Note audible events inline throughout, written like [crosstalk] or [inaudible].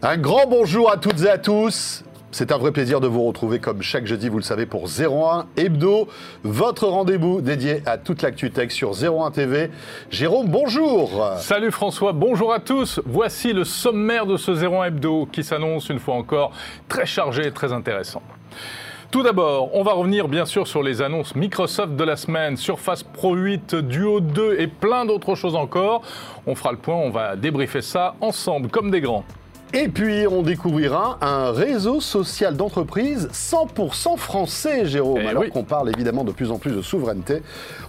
Un grand bonjour à toutes et à tous. C'est un vrai plaisir de vous retrouver comme chaque jeudi, vous le savez, pour 01 Hebdo, votre rendez-vous dédié à toute l'actu tech sur 01 TV. Jérôme, bonjour. Salut François, bonjour à tous. Voici le sommaire de ce 01 Hebdo qui s'annonce une fois encore très chargé et très intéressant. Tout d'abord, on va revenir bien sûr sur les annonces Microsoft de la semaine, Surface Pro 8, Duo 2 et plein d'autres choses encore. On fera le point, on va débriefer ça ensemble comme des grands. Et puis, on découvrira un réseau social d'entreprise 100% français, Jérôme. Eh Alors oui. qu'on parle évidemment de plus en plus de souveraineté,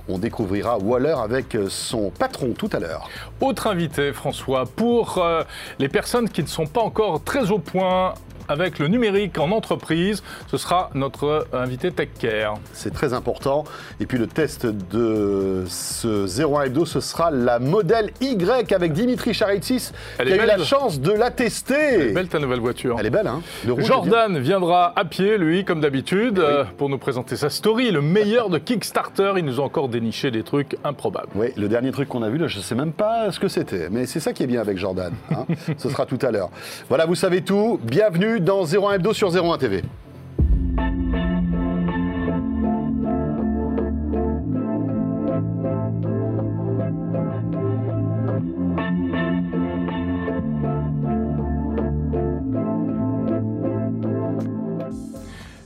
on découvrira Waller avec son patron tout à l'heure. Autre invité, François, pour euh, les personnes qui ne sont pas encore très au point avec le numérique en entreprise, ce sera notre invité TechCare. C'est très important. Et puis le test de ce 01 Hebdo, ce sera la modèle Y avec Dimitri Charitsis, Elle qui a est eu belle. la chance de la tester. Belle ta nouvelle voiture. Elle est belle, hein Le rouge est bien. Jordan viendra à pied, lui, comme d'habitude, euh, pour nous présenter sa story, le meilleur de Kickstarter. Il nous a encore déniché des trucs improbables. Oui, le dernier truc qu'on a vu, là, je ne sais même pas ce que c'était. Mais c'est ça qui est bien avec Jordan. hein. [laughs] ce sera tout à l'heure. Voilà, vous savez tout. Bienvenue dans 01 Hebdo sur 01 TV.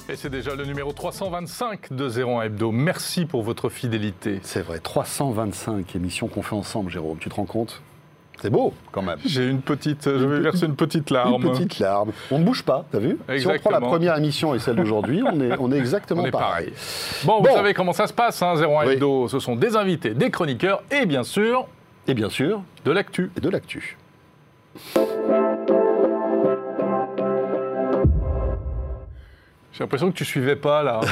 Et c'est déjà le numéro 325 de 01 Hebdo. Merci pour votre fidélité. C'est vrai, 325 émissions qu'on fait ensemble, Jérôme. Tu te rends compte? C'est beau, quand même. J'ai une petite, je vais Une verser une petite larme. Une petite larme. On ne bouge pas, t'as vu? Si on prend Exactement. la première émission et celle d'aujourd'hui, on est, on est exactement On est pareil. pareil. Bon, Bon. vous savez comment ça se passe, hein, 01 Oui. Hebdo. Ce sont des invités, des chroniqueurs et bien sûr Et bien sûr, de l'actu. et de l'actu. J'ai l'impression que tu suivais pas là. [laughs]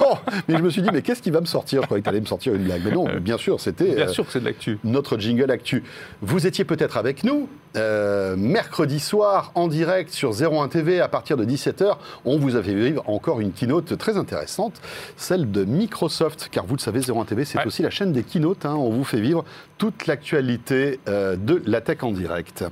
Non, mais je me suis dit, mais qu'est-ce qui va me sortir? Je croyais que tu allais me sortir une blague. Mais non, bien sûr, c'était bien euh, sûr que c'est de l'actu. notre jingle actu. Vous étiez peut-être avec nous euh, mercredi soir en direct sur 01 TV à partir de 17h. On vous a fait vivre encore une keynote très intéressante, celle de Microsoft, car vous le savez, 01 TV, c'est Ouais. aussi la chaîne des keynotes. hein. On vous fait vivre toute l'actualité euh, de la tech en direct.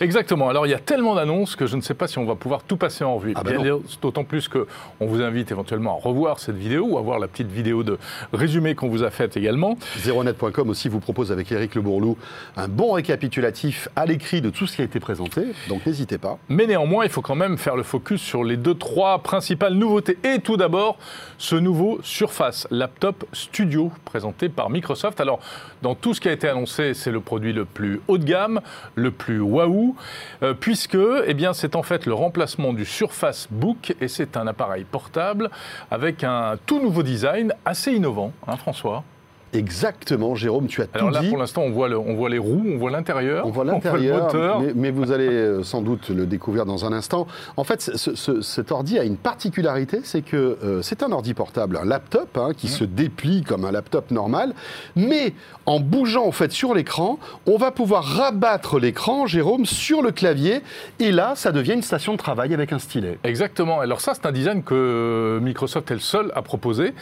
Exactement. Alors il y a tellement d'annonces que je ne sais pas si on va pouvoir tout passer en revue. Ah non. D'autant plus que on vous invite éventuellement à revoir cette vidéo ou à voir la petite vidéo de résumé qu'on vous a faite également. Zeronet.com aussi vous propose avec Eric Le Bourlou un bon récapitulatif à l'écrit de tout ce qui a été présenté, donc n'hésitez pas. Mais néanmoins, il faut quand même faire le focus sur les deux, trois principales nouveautés. Et tout d'abord, ce nouveau Surface Laptop Studio présenté par Microsoft. Alors, dans tout ce qui a été annoncé, c'est le produit le plus haut de gamme, le plus waouh, euh, puisque eh c'est en fait le remplacement du Surface Book et c'est un appareil portable avec un tout nouveau design assez innovant, hein, François? Exactement, Jérôme, tu as Alors tout là, dit. pour l'instant, on voit, le- on voit les roues, on voit l'intérieur, On voit l'intérieur, mais, mais vous allez euh, sans doute le découvrir dans un instant. En fait, ce- ce- cet ordi a une particularité, c'est que euh, c'est un ordi portable, un laptop hein, Mmh. qui se déplie comme un laptop normal, mais en bougeant en fait sur l'écran, on va pouvoir rabattre l'écran, Jérôme, sur le clavier, et là, ça devient une station de travail avec un stylet. Exactement. Alors ça, c'est un design que Microsoft est le seul à proposer.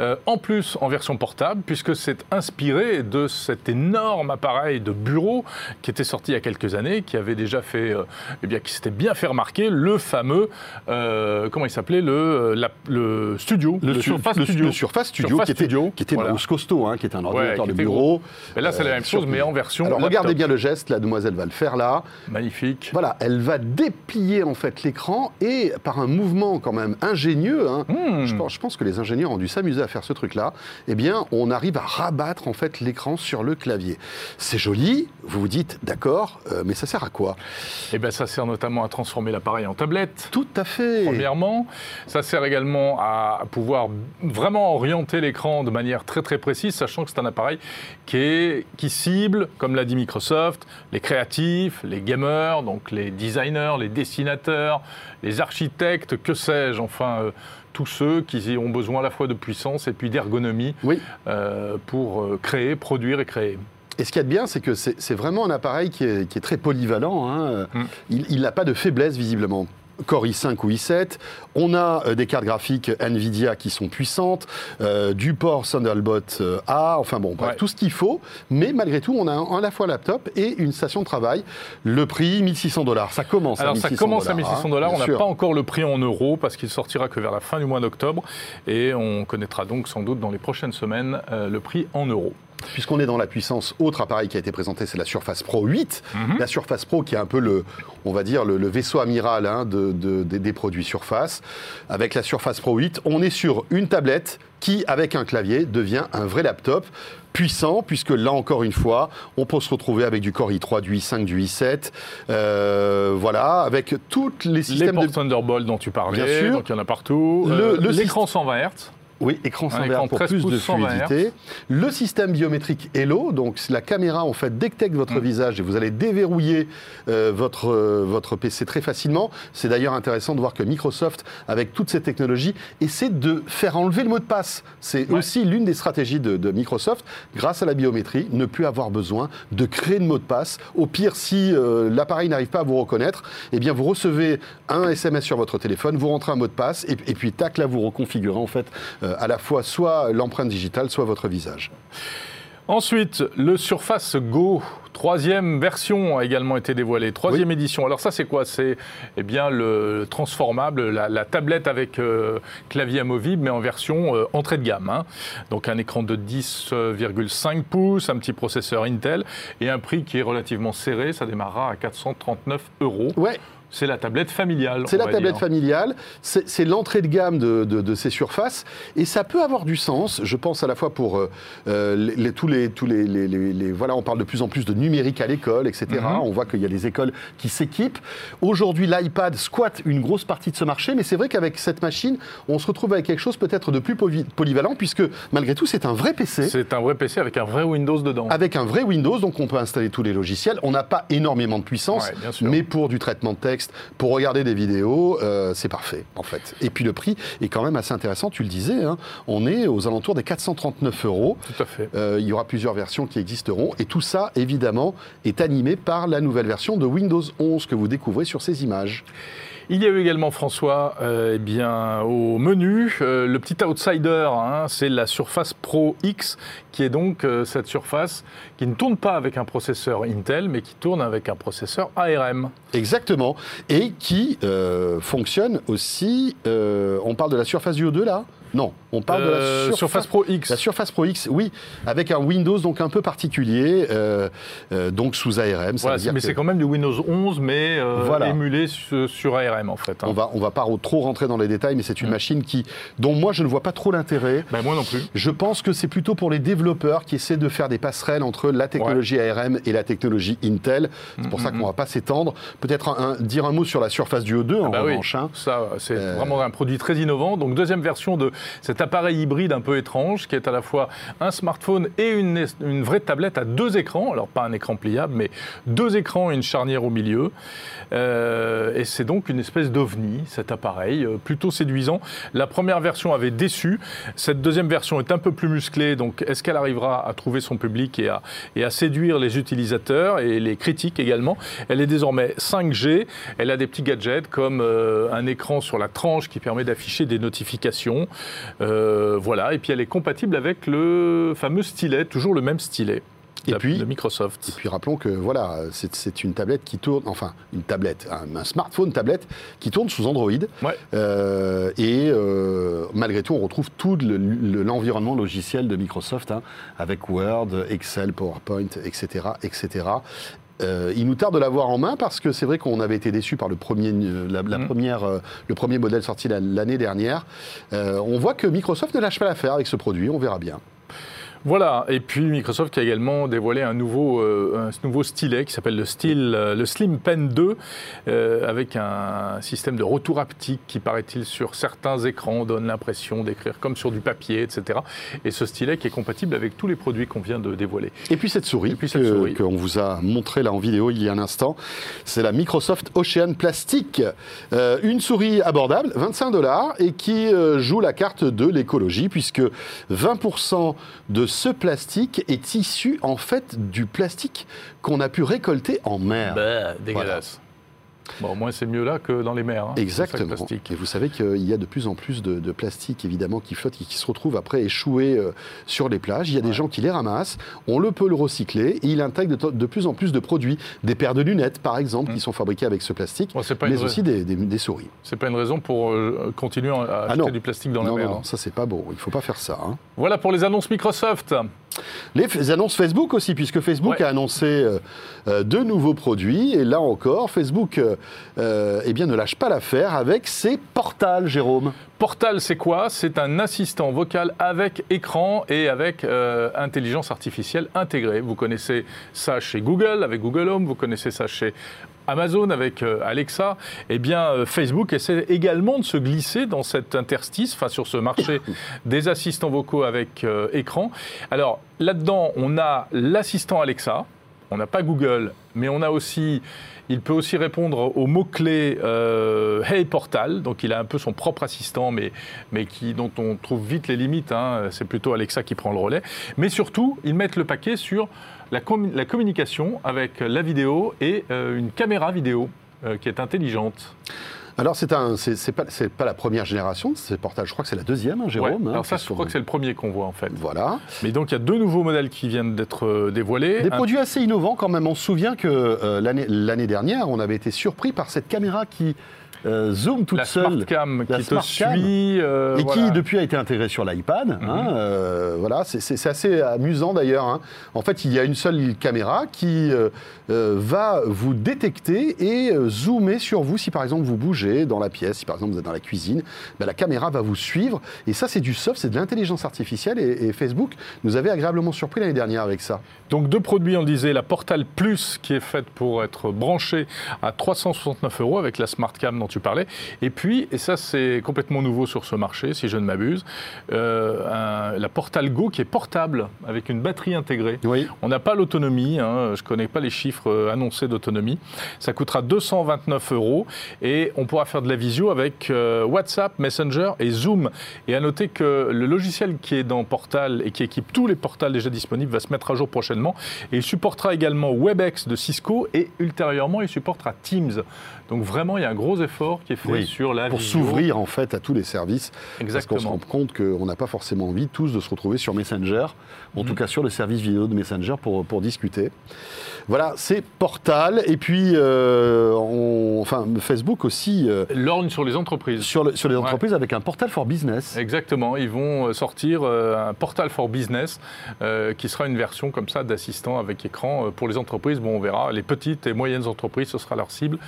Euh, en plus, en version portable, puisque c'est inspiré de cet énorme appareil de bureau qui était sorti il y a quelques années, qui avait déjà fait, euh, eh bien, qui s'était bien fait remarquer, le fameux, euh, comment il s'appelait, le, euh, la- le studio, Su- Surface le- Studio. le Surface Studio, Surface qui était, Studio, qui était voilà. costaud, hein, qui était un ordinateur de bureau. Et là, c'est la euh, même chose, mais en version Alors regardez bien le geste, la demoiselle va le faire là. Magnifique. Voilà, elle va déplier en fait l'écran et par un mouvement quand même ingénieux, hein, Hmm. je, pense, je pense que les ingénieurs ont dû s'amuser à faire ce truc-là, eh bien on arrive à rabattre en fait l'écran sur le clavier. C'est joli, vous vous dites d'accord, euh, mais ça sert à quoi? Et ben, ça sert notamment à transformer l'appareil en tablette. Tout à fait. Premièrement, ça sert également à pouvoir vraiment orienter l'écran de manière très très précise, sachant que c'est un appareil qui, est, qui cible, comme l'a dit Microsoft, les créatifs, les gamers, donc les designers, les dessinateurs, les architectes, que sais-je, enfin euh, tous ceux qui ont besoin à la fois de puissance et puis d'ergonomie Oui. euh, pour euh, créer, produire et créer. Et ce qu'il y a de bien, c'est que c'est vraiment un appareil qui est, qui est très polyvalent. hein. Mm. Il n'a pas de faiblesse visiblement. Core i5 ou i7. On a euh, des cartes graphiques Nvidia qui sont puissantes, euh, du port Thunderbolt euh, A, enfin bon, bref, Ouais. tout ce qu'il faut. Mais malgré tout, on a un- à la fois un laptop et une station de travail. Le prix, 1600 dollars. Ça commence Alors à ça 1600 commence à hein, 1600 dollars, on bien n'a pas encore le prix en euros parce qu'il sortira que vers la fin du mois d'octobre et on connaîtra donc sans doute dans les prochaines semaines euh, le prix en euros. Puisqu'on est dans la puissance, autre appareil qui a été présenté, c'est la Surface Pro 8. Mhm. La Surface Pro qui est un peu le, on va dire, le, le vaisseau amiral hein, de- de- des- des produits Surface. Avec la Surface Pro 8, on est sur une tablette qui, avec un clavier, devient un vrai laptop puissant, puisque là encore une fois, on peut se retrouver avec du Core i3, du i5, du i7, euh, voilà, avec tous les Les systèmes ports de... Thunderbolt dont tu parlais, Bien sûr. donc il y en a partout. Le- Euh, L'écran 120 Hz. Oui, écran sans verre pour 13 plus de pouces 120 fluidité. Le système biométrique Hello, donc la caméra en fait détecte votre Mm. visage et vous allez déverrouiller euh, votre, euh, votre PC très facilement. C'est d'ailleurs intéressant de voir que Microsoft, avec toutes ces technologies, essaie de faire enlever le mot de passe. C'est Ouais. aussi l'une des stratégies de, de Microsoft, grâce à la biométrie, ne plus avoir besoin de créer de mot de passe. Au pire, si euh, l'appareil n'arrive pas à vous reconnaître, eh bien vous recevez un SMS sur votre téléphone, vous rentrez un mot de passe et, et puis tac, là vous reconfigurez en fait à la fois soit l'empreinte digitale, soit votre visage. Ensuite, le Surface Go, troisième version a également été dévoilée, troisième édition. Alors ça c'est quoi? C'est eh bien le transformable, la, la tablette avec euh, clavier amovible, mais en version euh, entrée de gamme. hein. Donc un écran de 10,5 pouces, un petit processeur Intel et un prix qui est relativement serré. Ça démarrera à 439 euros. Ouais, C'est la tablette familiale. c'est la tablette dire. familiale, c'est l'entrée de gamme de, de- de ces surfaces, et ça peut avoir du sens, je pense à la fois pour euh, euh, les, les- tous les... Tous les, voilà, on parle de plus en plus de numérique à l'école, etc. Mhm. On voit qu'il y a des écoles qui s'équipent. Aujourd'hui, l'iPad squatte une grosse partie de ce marché, mais c'est vrai qu'avec cette machine, on se retrouve avec quelque chose peut-être de plus poly- polyvalent, puisque malgré tout, c'est un vrai PC. C'est un vrai PC avec un vrai Windows dedans. Avec un vrai Windows, donc on peut installer tous les logiciels. On n'a pas énormément de puissance, Ouais, mais pour du traitement de texte, pour regarder des vidéos, euh, c'est parfait en fait. Et puis le prix est quand même assez intéressant, tu le disais, hein. on est aux alentours des 439 euros. Tout à fait. Euh, il y aura plusieurs versions qui existeront et tout ça, évidemment, est animé par la nouvelle version de Windows 11 que vous découvrez sur ces images. Il y a eu également, François, euh, eh bien, au menu, euh, le petit outsider, hein, c'est la Surface Pro X, qui est donc euh, cette surface qui ne tourne pas avec un processeur Intel, mais qui tourne avec un processeur ARM. Exactement. Et qui fonctionne aussi. on parle de la surface du O2 là? Non, on parle de Euh, la surface. Surface Pro X. La Surface Pro X, oui, avec un Windows donc un peu particulier, euh, euh, donc sous ARM. Ça Voilà, veut dire mais que c'est quand même du Windows 11, mais euh, Voilà. émulé su- sur ARM en fait. hein. on va on va pas trop rentrer dans les détails, mais c'est une Mm. machine qui dont moi je ne vois pas trop l'intérêt. Ben, moi non plus. Je pense que c'est plutôt pour les développeurs qui essaient de faire des passerelles entre la technologie ARM et la technologie Intel. C'est pour Mm, ça mm, qu'on va pas s'étendre. Peut-être un- dire un mot sur la surface du O2 en Bah oui, revanche. hein. ça, c'est Euh, vraiment un produit très innovant. Donc, deuxième version de cet appareil hybride un peu étrange, qui est à la fois un smartphone et une, vraie tablette à deux écrans. Alors, pas un écran pliable, mais deux écrans et une charnière au milieu. Euh, et c'est donc une espèce d'ovni, cet appareil, euh, plutôt séduisant. La première version avait déçu. Cette deuxième version est un peu plus musclée. Donc, est-ce qu'elle arrivera à trouver son public et à, et à séduire les utilisateurs et les critiques également? Elle est désormais 5G. Elle a des petits gadgets comme euh, un écran sur la tranche qui permet d'afficher des notifications. Euh, voilà. Et puis, elle est compatible avec le fameux stylet, toujours le même stylet. Et de- puis- de Microsoft. Et puis rappelons que voilà, c'est une tablette qui tourne, enfin une tablette, un, un smartphone tablette qui tourne sous Android. Ouais. Euh, et euh, malgré tout, on retrouve tout le- le- l'environnement logiciel de Microsoft, hein, avec Word, Excel, PowerPoint, etc. etc. Euh, il nous tarde de l'avoir en main parce que c'est vrai qu'on avait été déçu par le premier, euh, la, la première, euh, le premier modèle sorti la- l'année dernière. Euh, on voit que Microsoft ne lâche pas l'affaire avec ce produit, on verra bien. Voilà, et puis Microsoft qui a également dévoilé un nouveau, euh, un nouveau stylet qui s'appelle le, style, euh, le Slim Pen 2, euh, avec un système de retour haptique qui, paraît-il, sur certains écrans donne l'impression d'écrire comme sur du papier, etc. Et ce stylet qui est compatible avec tous les produits qu'on vient de dévoiler. Et puis cette souris, qu'on vous a montré là en vidéo il y a un instant, c'est la Microsoft Ocean Plastic. Euh, une souris abordable, 25 dollars, et qui joue la carte de l'écologie, puisque 20% de ce plastique est issu en fait du plastique qu'on a pu récolter en mer. Bah, dégueulasse. Bon, au moins c'est mieux là que dans les mers. hein, Exactement. Et vous savez qu'il y a de plus en plus de, de plastique, évidemment, qui flotte et qui se retrouve après échoué euh, sur les plages. Il y a des gens qui les ramassent, on le peut le recycler, et il intègre de, de plus en plus de produits. Des paires de lunettes, par exemple, qui sont fabriquées avec ce plastique, Bon, c'est pas mais aussi des, des- des souris. C'est pas une raison pour euh, continuer à Ah acheter du plastique dans la non, mer. non, hein. non, ça c'est pas bon, il ne faut pas faire ça. hein. Voilà pour les annonces Microsoft. Les annonces Facebook aussi, puisque Facebook Ouais. a annoncé euh, euh, deux nouveaux produits. Et là encore, Facebook euh, euh, eh bien, ne lâche pas l'affaire avec ses portals, Jérôme. Portal, c'est quoi? C'est un assistant vocal avec écran et avec euh, intelligence artificielle intégrée. Vous connaissez ça chez Google avec Google Home, vous connaissez ça chez Amazon avec euh, Alexa. Eh bien, euh, Facebook essaie également de se glisser dans cet interstice, enfin sur ce marché [coughs] des assistants vocaux avec euh, écran. Alors là-dedans, on a l'assistant Alexa. On n'a pas Google, mais on a aussi, il peut aussi répondre aux mots-clés euh, Hey Portal, donc il a un peu son propre assistant, mais, mais qui, dont on trouve vite les limites, hein. c'est plutôt Alexa qui prend le relais. Mais surtout, ils mettent le paquet sur la, la communication avec la vidéo et euh, une caméra vidéo euh, qui est intelligente. Alors, c'est un, c'est c'est pas, pas la première génération de ces. Je crois que c'est la deuxième, hein, Jérôme. Ouais. hein, Alors ça, je crois que c'est le premier qu'on voit en fait. Voilà. Mais donc il y a deux nouveaux modèles qui viennent d'être euh, dévoilés. Des Un- produits assez innovants quand même. On se souvient que euh, l'année l'année dernière, on avait été surpris par cette caméra qui euh, zoom toute la seule. smart cam La qui te cam. suit. euh, Et voilà. Mhm. qui depuis a été intégrée sur l'iPad. hein, euh, voilà, c'est- assez amusant d'ailleurs. hein. En fait, il y a une seule caméra qui va vous détecter et zoomer sur vous si par exemple vous bougez dans la pièce, si par exemple vous êtes dans la cuisine, ben, la caméra va vous suivre. Et ça, c'est du soft, c'est de l'intelligence artificielle. Et, et Facebook nous avait agréablement surpris l'année dernière avec ça. Donc deux produits, on le disait, la Portal Plus qui est faite pour être branchée à 369 euros avec la Smart Cam dont tu parlais. Et puis, et ça c'est complètement nouveau sur ce marché, si je ne m'abuse, euh, un- la Portal Go qui est portable avec une batterie intégrée. Oui. On n'a pas l'autonomie, hein, je ne connais pas les chiffres euh, annoncés d'autonomie. Ça coûtera 229 euros et on pourra faire de la visio avec euh, WhatsApp, Messenger et Zoom. Et à noter que le logiciel qui est dans Portal et qui équipe tous les portals déjà disponibles va se mettre à jour prochainement. Et il supportera également WebEx de Cisco et ultérieurement il supportera Teams. Donc vraiment, il y a un gros effort qui est fait Oui, sur la Pour s'ouvrir en fait à tous les services. Parce qu'on se Exactement. rend compte qu'on n'a pas forcément envie tous de se retrouver sur Messenger, en Mhm. tout cas sur le service vidéo de Messenger pour, pour discuter. Voilà, c'est Portal. Et puis, euh, on- enfin, Facebook aussi, euh, L'orne sur les entreprises. sur, le- sur les Ouais. entreprises avec un Portal for Business. Exactement, ils vont euh, sortir euh, un portal for business euh, qui sera une version comme ça d'assistant avec écran pour les entreprises. Bon, on verra, les petites et moyennes entreprises, ce sera leur cible.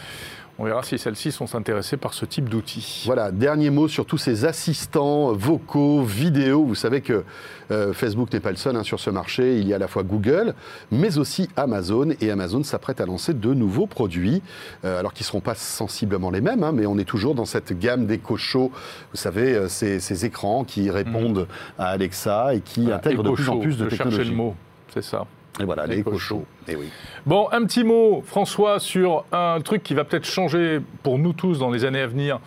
On verra si celles-ci sont intéressées par ce type d'outils. Voilà, dernier mot sur tous ces assistants vocaux, vidéo. Vous savez que euh, Facebook n'est pas le seul hein, sur ce marché. Il y a à la fois Google, mais aussi Amazon. Et Amazon s'apprête à lancer de nouveaux produits, euh, alors qu'ils ne seront pas sensiblement les mêmes, hein, mais on est toujours dans cette gamme Show. Vous savez, euh, ces, ces écrans qui répondent à Alexa et qui Voilà, intègrent de plus en plus de technologies. le mot, c'est ça. Et voilà, les. Show. Eh oui. Bon, un petit mot, François, sur un truc qui va peut-être changer pour nous tous dans les années à venir.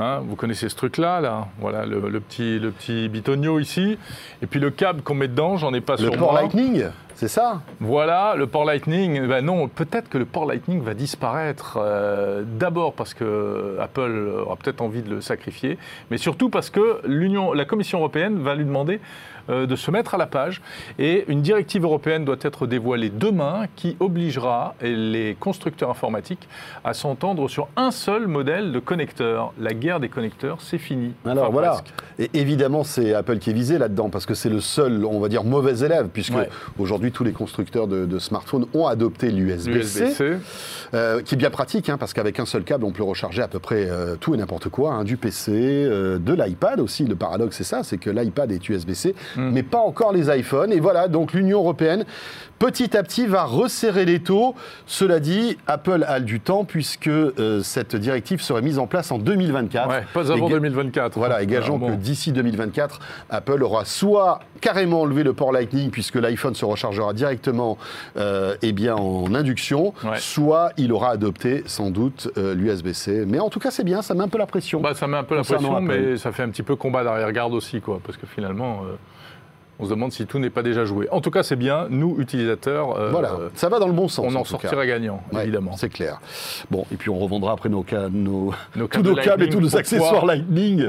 Hein, vous connaissez ce truc-là, là Voilà, le, le petit, le petit bitonio ici. Et puis le câble qu'on met dedans, j'en ai pas Le sur port moi. Lightning, c'est ça? Voilà, le port Lightning. Ben non, peut-être que le port Lightning va disparaître. euh, D'abord parce que Apple aura peut-être envie de le sacrifier, mais surtout parce que l'Union, la Commission européenne va lui demander de se mettre à la page. Et une directive européenne doit être dévoilée demain qui obligera les constructeurs informatiques à s'entendre sur un seul modèle de connecteur. La guerre des connecteurs, c'est fini. Alors Enfin, voilà, presque. et évidemment c'est Apple qui est visé là-dedans parce que c'est le seul, on va dire, mauvais élève puisque Ouais. aujourd'hui tous les constructeurs de, de smartphones ont adopté l'USB-C, L'USB-C. euh, qui est bien pratique hein, parce qu'avec un seul câble on peut recharger à peu près euh, tout et n'importe quoi, hein, du PC, euh, de l'iPad aussi. Le paradoxe c'est ça, c'est que l'iPad est USB-C, Mm. mais pas encore les iPhones. Et voilà, donc l'Union européenne petit à petit va resserrer les taux. Cela dit, Apple a du temps puisque euh, cette directive serait mise en place en 2024. Ouais, pas avant Et ga- 2024. voilà, et gageons bon. que d'ici 2024, Apple aura soit carrément enlevé le port Lightning, puisque l'iPhone se rechargera directement euh, eh bien, en induction, Ouais. soit il aura adopté sans doute euh, l'USB-C. Mais en tout cas, c'est bien, ça met un peu la pression. Bah, ça met un peu la pression, mais ça fait un petit peu combat d'arrière-garde aussi, quoi, parce que finalement, euh, On se demande si tout n'est pas déjà joué. En tout cas, c'est bien. Nous, utilisateurs, euh, Voilà, ça va dans le bon sens. on en sortira gagnant, Ouais, évidemment. C'est clair. Bon, et puis on revendra après nos, nos, Nos [laughs] tous câbles nos câbles et tous nos accessoires Lightning.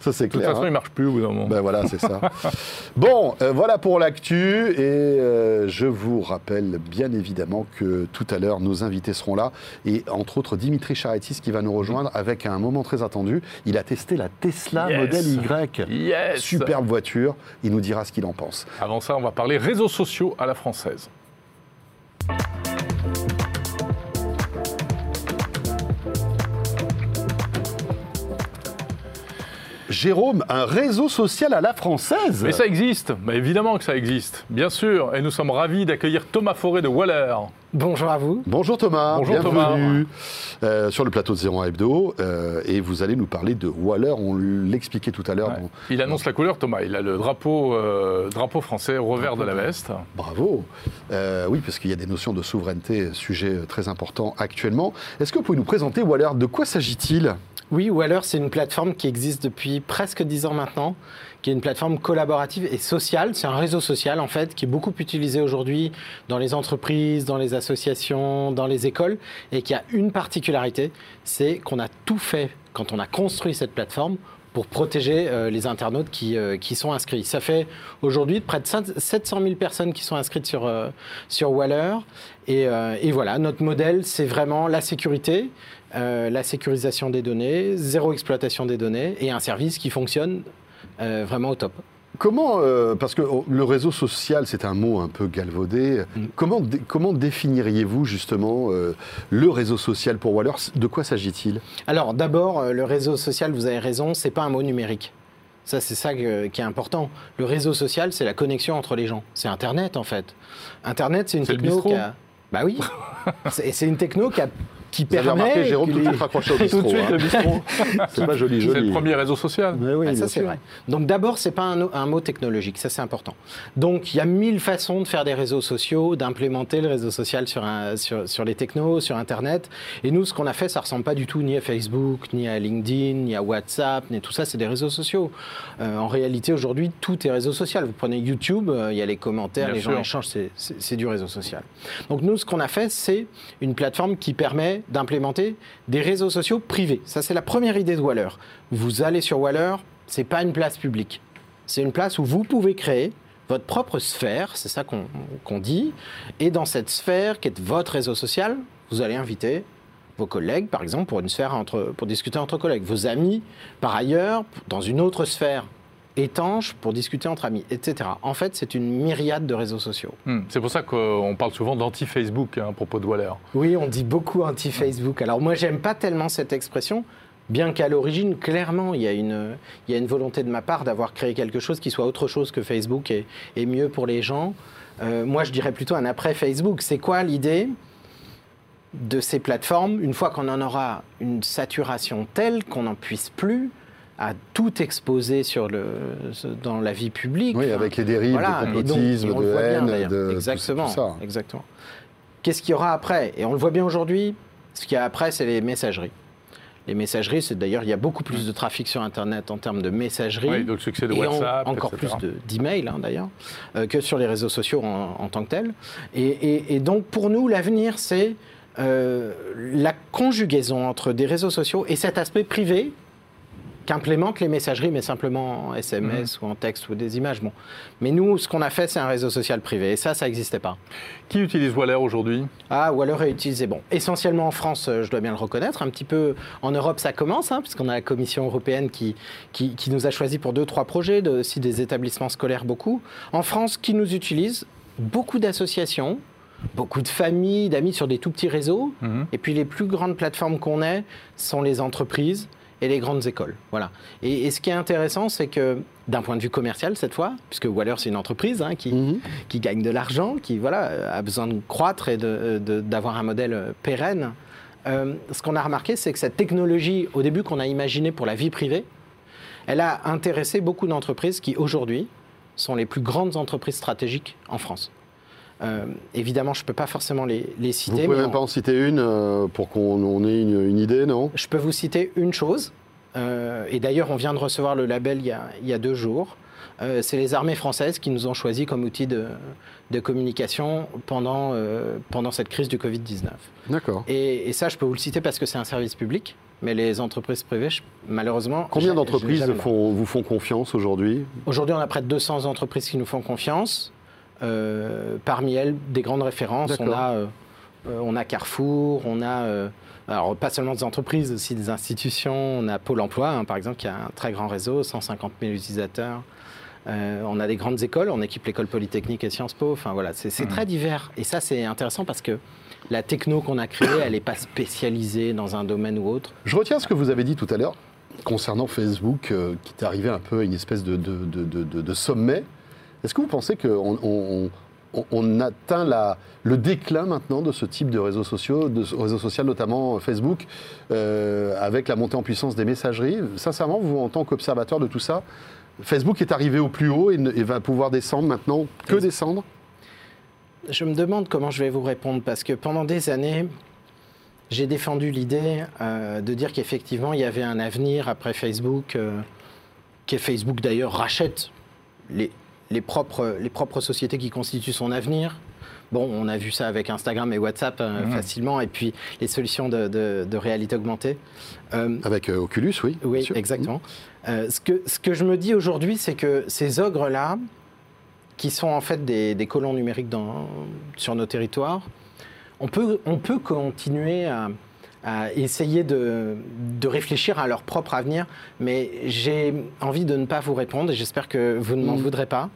Ça, c'est De toute clair. façon, hein. il marche plus au bout d'un moment. Ben voilà, c'est ça. [laughs] bon, euh, voilà pour l'actu. Et euh, je vous rappelle bien évidemment que tout à l'heure, nos invités seront là. Et entre autres, Dimitri Charetis qui va nous rejoindre avec un moment très attendu. Il a testé la Tesla Yes. Model Y. Yes Superbe voiture. Il nous dira ce qu'il en Avant ça, on va parler réseaux sociaux à la française. Jérôme, un réseau social à la française Mais ça existe, mais évidemment que ça existe, bien sûr. Et nous sommes ravis d'accueillir Thomas Forêt de Waller. Bonjour à vous. Bonjour Thomas, Bonjour bienvenue euh, sur le plateau de 01 Hebdo euh, et vous allez nous parler de Waller, on l'expliquait tout à l'heure. Ouais. Il annonce la couleur, Thomas. Il a le drapeau, euh, drapeau français au revers de la veste. Bravo. Euh, oui, parce qu'il y a des notions de souveraineté, sujet très important actuellement. Est-ce que vous pouvez nous présenter Waller? De quoi s'agit-il? Oui, Waller, c'est une plateforme qui existe depuis presque 10 ans maintenant, qui est une plateforme collaborative et sociale. C'est un réseau social, en fait, qui est beaucoup utilisé aujourd'hui dans les entreprises, dans les associations, dans les écoles, et qui a une particularité, c'est qu'on a tout fait quand on a construit cette plateforme pour protéger euh, les internautes qui, euh, qui sont inscrits. Ça fait aujourd'hui près de 5 700 000 personnes qui sont inscrites sur, euh, sur Waller. Et, euh, et voilà, notre modèle, c'est vraiment la sécurité, euh, la sécurisation des données, zéro exploitation des données et un service qui fonctionne euh, vraiment au top. Comment, euh, parce que oh, le réseau social, c'est un mot un peu galvaudé. Mm. Comment, dé- comment définiriez-vous justement euh, le réseau social pour Waller De quoi s'agit-il? Alors d'abord, le réseau social, vous avez raison, c'est pas un mot numérique. Ça, c'est ça que- qui est important. Le réseau social, c'est la connexion entre les gens. C'est Internet, en fait. Internet, c'est une C'est techno qui a... Bah oui. [laughs] c'est c'est une techno qui, a- qui Vous avez permet... remarqué, Jérôme, tout de suite raccroché au [laughs] bistrot. hein. bistrot. [laughs] C'est pas joli, C'est le premier réseau social. Mais oui, Ah, ça, c'est vrai. Donc, d'abord, c'est pas un, un mot technologique, ça, c'est important. Donc, il y a mille façons de faire des réseaux sociaux, d'implémenter le réseau social sur, un- sur, sur les technos, sur Internet. Et nous, ce qu'on a fait, ça ressemble pas du tout ni à Facebook, ni à LinkedIn, ni à WhatsApp, ni tout ça, c'est des réseaux sociaux. Euh, en réalité, aujourd'hui, tout est réseau social. Vous prenez YouTube, euh, il y a les commentaires, Bien les gens sûr. échangent, c'est- c'est c'est du réseau social. Donc, nous, ce qu'on a fait, c'est une plateforme qui permet d'implémenter des réseaux sociaux privés. Ça, c'est la première idée de Waller. Vous allez sur Waller, c'est pas une place publique. C'est une place où vous pouvez créer votre propre sphère, c'est ça qu'on dit. Et dans cette sphère, qui est votre réseau social, vous allez inviter vos collègues, par exemple, pour une sphère entre, pour discuter entre collègues, vos amis, par ailleurs, dans une autre sphère étanche pour discuter entre amis, etc. En fait, c'est une myriade de réseaux sociaux. Hmm. C'est pour ça qu'on parle souvent d'anti-Facebook hein, à propos de Waller. Oui, on dit beaucoup anti-Facebook. Alors moi, j'aime pas tellement cette expression, bien qu'à l'origine, clairement, il y, a une, il y a une volonté de ma part d'avoir créé quelque chose qui soit autre chose que Facebook et, et mieux pour les gens. Euh, moi, je dirais plutôt un après Facebook. C'est quoi l'idée de ces plateformes une fois qu'on en aura une saturation telle qu'on n'en puisse plus à tout exposer sur le, dans la vie publique Oui, Enfin, avec les dérives voilà, de donc- complotisme, de bien, haine, d'ailleurs. de tout- exactement, tout ça. exactement. Qu'est-ce qu'il y aura après? Et on le voit bien aujourd'hui. Ce qu'il y a après, c'est les messageries. Les messageries, c'est d'ailleurs, il y a beaucoup plus de trafic sur Internet en termes de messagerie. Oui, donc le succès de et en- WhatsApp, encore etc. plus de- d'emails hein, d'ailleurs, euh, que sur les réseaux sociaux en, en tant que tels. Et, et- et donc pour nous, l'avenir, c'est euh, la conjugaison entre des réseaux sociaux et cet aspect privé qu'implémentent les messageries, mais simplement en SMS Mhm. ou en texte ou des images. Bon. Mais nous, ce qu'on a fait, c'est un réseau social privé. Et ça, ça n'existait pas. Qui utilise Waller aujourd'hui? Ah, alors est utilisé, bon, essentiellement en France, euh, je dois bien le reconnaître, un petit peu en Europe ça commence, hein, puisqu'on a la Commission européenne qui, qui, qui nous a choisi pour deux, trois projets, de, aussi des établissements scolaires beaucoup. En France, qui nous utilise? Beaucoup d'associations, beaucoup de familles, d'amis sur des tout petits réseaux, Mhm. et puis les plus grandes plateformes qu'on ait sont les entreprises et les grandes écoles. Voilà. Et, et ce qui est intéressant, c'est que d'un point de vue commercial cette fois, puisque Waller c'est une entreprise hein, qui, Mhm. qui gagne de l'argent, qui voilà, a besoin de croître et d'avoir un modèle pérenne. Euh, ce qu'on a remarqué, c'est que cette technologie, au début qu'on a imaginée pour la vie privée, elle a intéressé beaucoup d'entreprises qui aujourd'hui sont les plus grandes entreprises stratégiques en France. Euh, évidemment, je ne peux pas forcément les, les Vous citer, pouvez même on- pas en citer une euh, pour qu'on on ait une, une idée, non? Je peux vous citer une chose, Euh, et d'ailleurs, on vient de recevoir le label il y a, il y a deux jours. C'est les armées françaises qui nous ont choisi comme outil de, de communication pendant, pendant cette crise du Covid-19. D'accord. Et, et ça, je peux vous le citer parce que c'est un service public, mais les entreprises privées, je- malheureusement... Combien d'entreprises vous font confiance aujourd'hui? Aujourd'hui, on a près de 200 entreprises qui nous font confiance. Euh, parmi elles, des grandes références. On a, euh, on a Carrefour, on a, euh, alors pas seulement des entreprises, aussi des institutions. On a Pôle emploi, hein, par exemple, qui a un très grand réseau, 150 000 utilisateurs. Euh, on a des grandes écoles, on équipe l'école polytechnique et Sciences Po. Enfin voilà, c'est c'est très divers. Et ça, c'est intéressant parce que la techno qu'on a créée, elle n'est pas spécialisée dans un domaine ou autre. Je retiens ce que vous avez dit tout à l'heure concernant Facebook, euh, qui est arrivé un peu à une espèce de, de- de- de- de- de sommet. Est-ce que vous pensez qu'on on, on- on atteint la- le déclin maintenant de ce type de réseaux sociaux, de ce réseau social notamment euh, Facebook, euh, avec la montée en puissance des messageries? Sincèrement, vous, en tant qu'observateur de tout ça, Facebook est arrivé au plus haut et, ne- et va pouvoir descendre maintenant? Que descendre? Je me demande comment je vais vous répondre parce que pendant des années, j'ai défendu l'idée euh, de dire qu'effectivement, il y avait un avenir après Facebook, euh, que Facebook d'ailleurs rachète les, les propres, les propres sociétés qui constituent son avenir. Bon, on a vu ça avec Instagram et WhatsApp euh, Mhm. facilement, et puis les solutions de, de- de réalité augmentée. Euh, Avec euh, Oculus, oui. oui, exactement. Euh, ce, que, ce que je me dis aujourd'hui, c'est que ces ogres-là, qui sont en fait des, des colons numériques dans- sur nos territoires, on peut, on peut continuer à, à essayer de, de réfléchir à leur propre avenir, mais j'ai envie de ne pas vous répondre, et j'espère que vous ne m'en Mm. voudrez pas.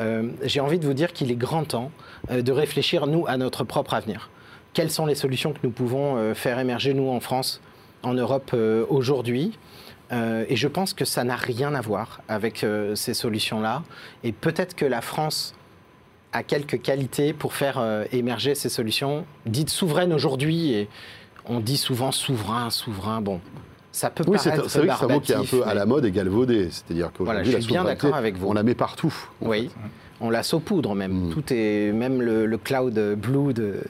Euh, j'ai envie de vous dire qu'il est grand temps euh, de réfléchir, nous, à notre propre avenir. Quelles sont les solutions que nous pouvons euh, faire émerger, nous, en France, en Europe, euh, aujourd'hui? Euh, et je pense que ça n'a rien à voir avec ces solutions-là. Et peut-être que la France a quelques qualités pour faire émerger ces solutions dites souveraines aujourd'hui. Et on dit souvent souverain, souverain. Bon, ça peut Oui, c'est paraître c'est vrai que c'est un mot qui est un peu à la mode et galvaudé. C'est-à-dire Voilà, qu'aujourd'hui, je la suis bien souveraineté, d'accord avec vous. on la met partout. Oui, on la saupoudre même. Mm. Tout est, même le, le cloud blue de,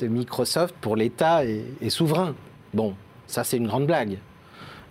de Microsoft pour l'État est, est souverain. Bon, ça c'est une grande blague.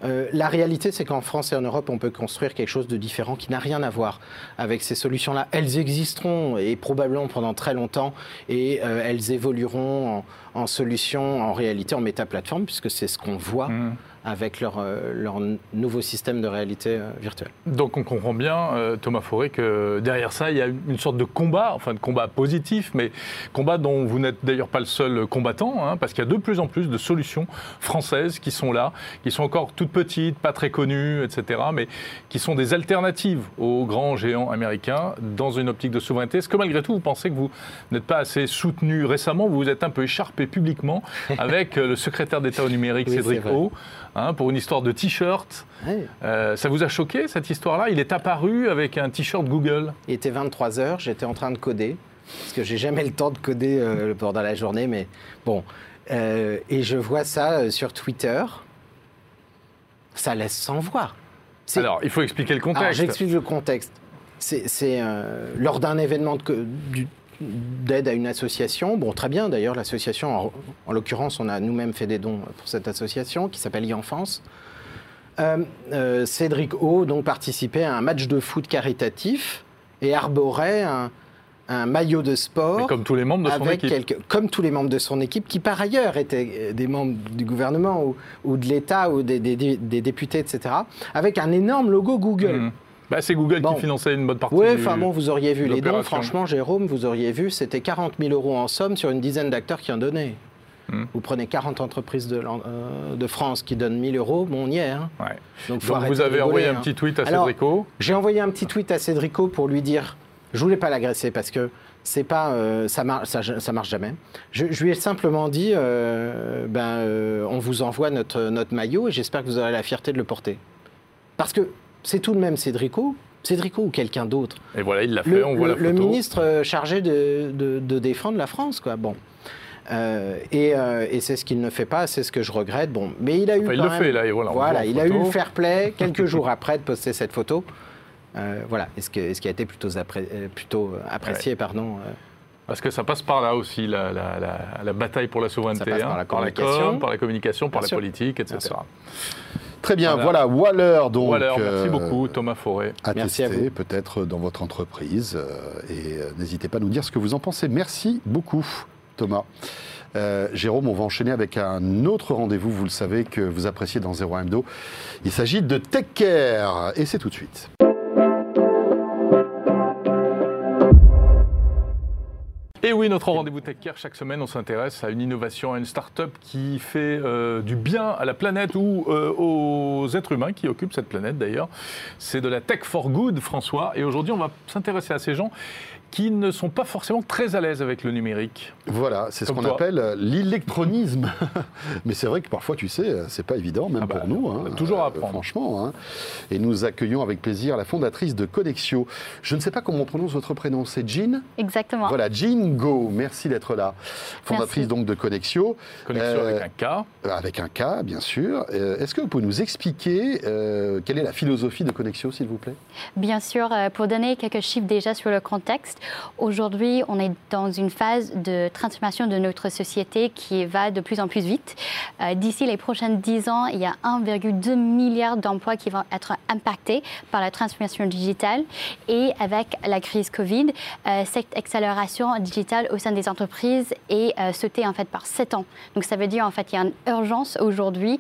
Euh, la réalité, c'est qu'en France et en Europe, on peut construire quelque chose de différent qui n'a rien à voir avec ces solutions-là. Elles existeront et probablement pendant très longtemps et euh, elles évolueront en, en solutions, en réalité, en métaplateforme, puisque c'est ce qu'on voit Mhm. Avec leur, euh, leur nouveau système de réalité euh, virtuelle. Donc on comprend bien, euh, Thomas Fauré, que derrière ça, il y a une sorte de combat, enfin de combat positif, mais combat dont vous n'êtes d'ailleurs pas le seul combattant, hein, parce qu'il y a de plus en plus de solutions françaises qui sont là, qui sont encore toutes petites, pas très connues, etc., mais qui sont des alternatives aux grands géants américains dans une optique de souveraineté. Est-ce que malgré tout, vous pensez que vous n'êtes pas assez soutenu récemment? Vous vous êtes un peu écharpé publiquement avec le secrétaire d'État au numérique, Oui, Cédric. O, hein, pour une histoire de t-shirt. Ouais. Euh, ça vous a choqué cette histoire-là? Il est apparu avec un t-shirt Google. Il était 23 heures, j'étais en train de coder, parce que j'ai jamais le temps de coder euh, pendant la journée, mais bon. Euh, et je vois ça sur Twitter. Ça laisse sans voix. C'est- Alors, il faut expliquer le contexte. j'explique le contexte. C'est lors d'un événement de du- d'aide à une association. Bon, très bien d'ailleurs, l'association, en, en l'occurrence, on a nous-mêmes fait des dons pour cette association qui s'appelle e-enfance. Euh, euh, Cédric O donc participait à un match de foot caritatif et arborait un, un maillot de sport Mais comme tous les membres de son équipe. quelques- comme tous les membres de son équipe, qui par ailleurs étaient des membres du gouvernement ou, ou de l'État ou des, des- des- des députés, etc., avec un énorme logo Google. Mhm. Bah, c'est Google Bon. qui finançait une bonne partie. Oui, enfin bon, vous auriez vu les dons. Franchement, Jérôme, vous auriez vu, c'était 40 000 euros en somme sur une dizaine d'acteurs qui en donnaient. Hmm. Vous prenez 40 entreprises de, euh, de France qui donnent 1000 euros, bon, on y est. hein. Ouais. Donc, vous avez rigoler, envoyé un hein. petit tweet à Alors, Cédrico. J'ai envoyé un petit tweet à Cédrico pour lui dire, je voulais pas l'agresser parce que c'est pas, euh, ça, mar- ça, ça marche jamais. Je, je lui ai simplement dit, euh, ben, on vous envoie notre, notre maillot et j'espère que vous aurez la fierté de le porter. Parce que c'est tout de même Cédrico, Cédrico ou quelqu'un d'autre. Et voilà, il l'a fait, Le, on voit le- la le photo. ministre euh, chargé de, de- de défendre la France, quoi. Bon. Euh, et euh, et c'est ce qu'il ne fait pas, c'est ce que je regrette. Bon, mais il a eu Enfin, il quand le même- fait, là, et voilà, Voilà, il a eu le fair play [laughs] quelques jours après de poster cette photo. Euh, voilà, et ce, que- ce qui a été plutôt, appré- plutôt apprécié, pardon. Parce que ça passe par là aussi, la, la- la- la bataille pour la souveraineté. Ça passe par hein, la par la communication. com, par la communication, par la politique, etc. Très bien, voilà, Waller donc. Waller, merci euh, beaucoup Thomas Forêt. À Merci à tester peut-être dans votre entreprise. euh, et euh, n'hésitez pas à nous dire ce que vous en pensez. Merci beaucoup, Thomas. Euh, Jérôme, on va enchaîner avec un autre rendez-vous, vous le savez, que vous appréciez dans 01 Hebdo. Il s'agit de Tech Care, et c'est tout de suite. Oui, notre rendez-vous Tech Care, chaque semaine, on s'intéresse à une innovation, à une start-up qui fait euh, du bien à la planète ou euh, aux êtres humains qui occupent cette planète d'ailleurs. C'est de la Tech for Good, François. Et aujourd'hui, on va s'intéresser à ces gens qui ne sont pas forcément très à l'aise avec le numérique. Voilà, c'est ce qu'on appelle euh, l'électronisme. [laughs] Mais c'est vrai que parfois, tu sais, euh, c'est pas évident, même Ah bah, pour nous. on a hein, toujours à euh, apprendre. franchement. hein. Et nous accueillons avec plaisir la fondatrice de Codexio. Je ne sais pas comment on prononce votre prénom, c'est Jean Exactement. Voilà, Jean Go, merci d'être là. Fondatrice Merci. donc de Codexio. Connexion Euh, avec un cas. Avec un cas, bien sûr. Euh, Est-ce que vous pouvez nous expliquer euh, quelle est la philosophie de Connexio, s'il vous plaît? Bien sûr, euh, pour donner quelques chiffres déjà sur le contexte, aujourd'hui, on est dans une phase de transformation de notre société qui va de plus en plus vite. Euh, D'ici les prochaines 10 ans, il y a 1,2 milliard d'emplois qui vont être impactés par la transformation digitale. Et avec la crise Covid, euh, cette accélération digitale au sein des entreprises est euh, sautée en fait par 7 ans. Donc ça veut dire en fait qu'il y a une urgence aujourd'hui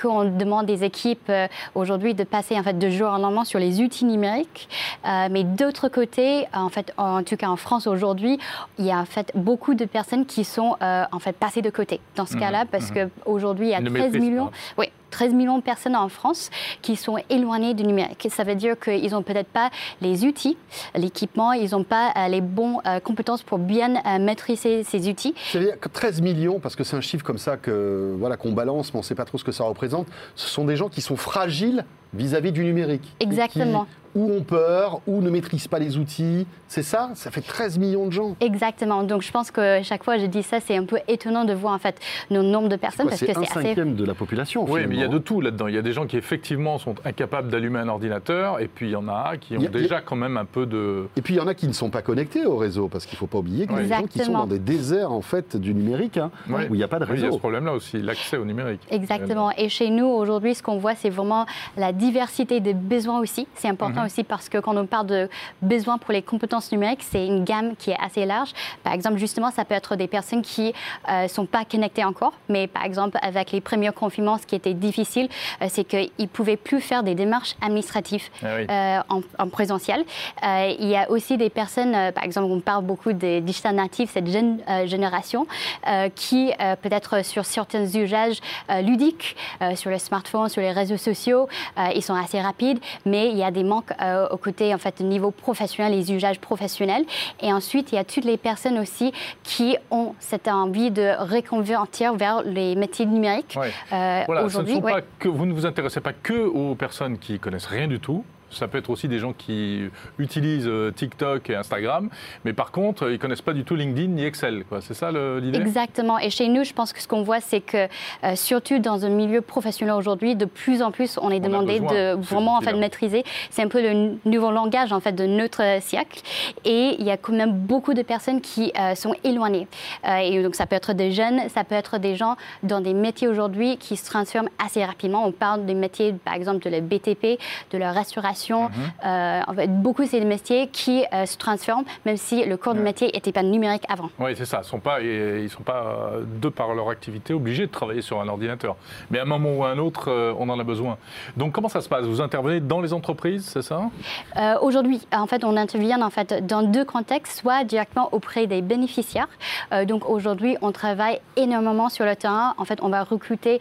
qu'on demande des équipes aujourd'hui de passer en fait de jour en lendemain sur les outils numériques. Mais d'autre côté, en fait, en tout cas en France aujourd'hui, il y a en fait beaucoup de personnes qui sont euh, en fait passées de côté dans ce Mhm, cas-là parce que qu'aujourd'hui il y a Ils ne 13 maîtrisent millions, pas. oui, 13 millions de personnes en France qui sont éloignées du numérique. Ça veut dire qu'ils n'ont peut-être pas les outils, l'équipement, ils n'ont pas euh, les bonnes euh, compétences pour bien maîtriser ces outils. C'est-à-dire que 13 millions, parce que c'est un chiffre comme ça que voilà qu'on balance, mais on ne sait pas trop ce que ça représente, ce sont des gens qui sont fragiles vis-à-vis du numérique. Et qui Exactement. ou ont peur, ou ne maîtrisent pas les outils. C'est ça Ça fait 13 millions de gens. Exactement. Donc je pense que chaque fois je dis ça, c'est un peu étonnant de voir en fait le nombre de personnes Quoi, parce C'est que un c'est assez cinquième de la population. Oui, mais il y a de tout là-dedans. Il y a des gens qui effectivement sont incapables d'allumer un ordinateur, et puis il y en a qui ont a- déjà quand même un peu de... Et puis il y en a qui ne sont pas connectés au réseau, parce qu'il ne faut pas oublier qu'il y a des gens qui sont dans des déserts en fait du numérique, hein, Ouais. où il n'y a pas de Oui, il y a ce réseau. problème-là aussi, l'accès au numérique. Exactement. Et chez nous, aujourd'hui, ce qu'on voit, c'est vraiment la diversité des besoins aussi. C'est important Mhm. aussi parce que quand on parle de besoins pour les compétences numériques, c'est une gamme qui est assez large. Par exemple, justement, ça peut être des personnes qui ne sont pas connectées encore, mais par exemple, avec les premiers confinements, ce qui était difficile, euh, c'est qu'ils ne pouvaient plus faire des démarches administratives Ah oui. euh, en, en présentiel. Euh, il y a aussi des personnes, euh, par exemple, on parle beaucoup des digital natives, cette jeune euh, génération, euh, qui euh, peut-être sur certains usages euh, ludiques, euh, sur les smartphones, sur les réseaux sociaux, euh, ils sont assez rapides, mais il y a des manques euh, au côté, en fait, niveau professionnel, les usages professionnels. Et ensuite, il y a toutes les personnes aussi qui ont cette envie de reconvertir vers les métiers numériques. Ouais. Euh, Voilà, ce ne aujourd'hui, sont ouais. pas que, vous ne vous intéressez pas que aux personnes qui connaissent rien du tout. Ça peut être aussi des gens qui utilisent euh, TikTok et Instagram, mais par contre, euh, ils connaissent pas du tout LinkedIn ni Excel. C'est ça l'idée? Exactement. Et chez nous, je pense que ce qu'on voit, c'est que, euh, surtout dans un milieu professionnel aujourd'hui, de plus en plus, on est demandé de vraiment en fait, maîtriser. C'est un peu le nouveau langage en fait, de notre siècle. Et il y a quand même beaucoup de personnes qui euh, sont éloignées. Euh, et donc, ça peut être des jeunes, ça peut être des gens dans des métiers aujourd'hui qui se transforment assez rapidement. On parle des métiers, par exemple, de la BTP, de la restauration. Mhm. Euh, en fait, beaucoup, c'est des métiers qui euh, se transforment, même si le corps du métier n'était pas numérique avant. Oui, c'est ça. Ils sont pas, et- ils sont pas, euh, de par leur activité, obligés de travailler sur un ordinateur. Mais à un moment ou à un autre, on en a besoin. Donc, comment ça se passe? Vous intervenez dans les entreprises, c'est ça? Euh, Aujourd'hui, en fait, on intervient en fait dans deux contextes, soit directement auprès des bénéficiaires. Donc aujourd'hui, on travaille énormément sur le terrain. En fait, on va recruter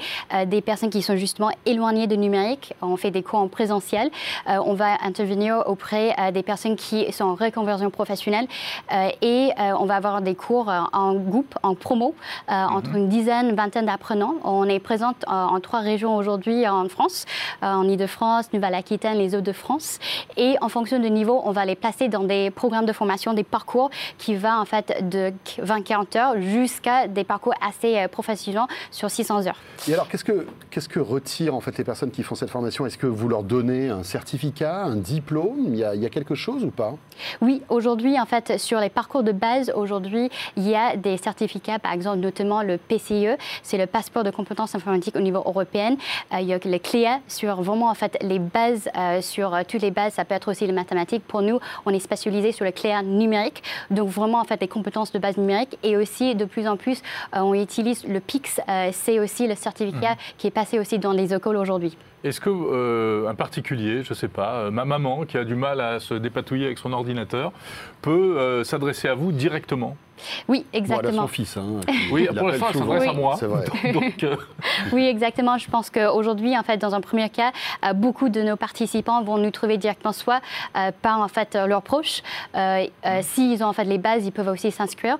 des personnes qui sont justement éloignées du numérique. On fait des cours en présentiel. Euh, on va intervenir auprès euh, des personnes qui sont en reconversion professionnelle Euh, et euh, on va avoir des cours en groupe, en promo, entre une dizaine, vingtaine d'apprenants. On est présente en trois régions aujourd'hui en France, en Ile-de-France, Nouvelle-Aquitaine, les Hauts-de-France. Et en fonction du niveau, on va les placer dans des programmes de formation, des parcours qui va en fait de 20-40 heures jusqu'à des parcours assez professionnels sur 600 heures. Et alors, qu'est-ce que, qu'est-ce que retirent en fait les personnes qui font cette formation? Est-ce que vous leur donnez un certificat? Certificat, un diplôme il y, a, il y a quelque chose ou pas? Oui, aujourd'hui, en fait, sur les parcours de base, aujourd'hui, il y a des certificats, par exemple, notamment le PCE, c'est le passeport de compétences informatiques au niveau européen. Euh, il y a les CLIA sur vraiment, en fait, les bases, euh, sur euh, toutes les bases, ça peut être aussi les mathématiques. Pour nous, on est spécialisé sur le CLIA numérique, donc vraiment, en fait, les compétences de base numérique. Et aussi, de plus en plus, on utilise le PIX, c'est aussi le certificat mmh. qui est passé aussi dans les écoles aujourd'hui. Est-ce que euh, un particulier, je ne sais pas, euh, ma maman qui a du mal à se dépatouiller avec son ordinateur, peut euh, s'adresser à vous directement? Oui, exactement. Bon, son fils. Hein. [laughs] Oui, pour l'instant, ça s'adresse à moi. Vrai. [laughs] Donc, [laughs] Oui, exactement. Je pense qu'aujourd'hui, en fait, dans un premier cas, beaucoup de nos participants vont nous trouver directement soit par en fait leurs proches. Euh, S'ils ont en fait les bases, ils peuvent aussi s'inscrire.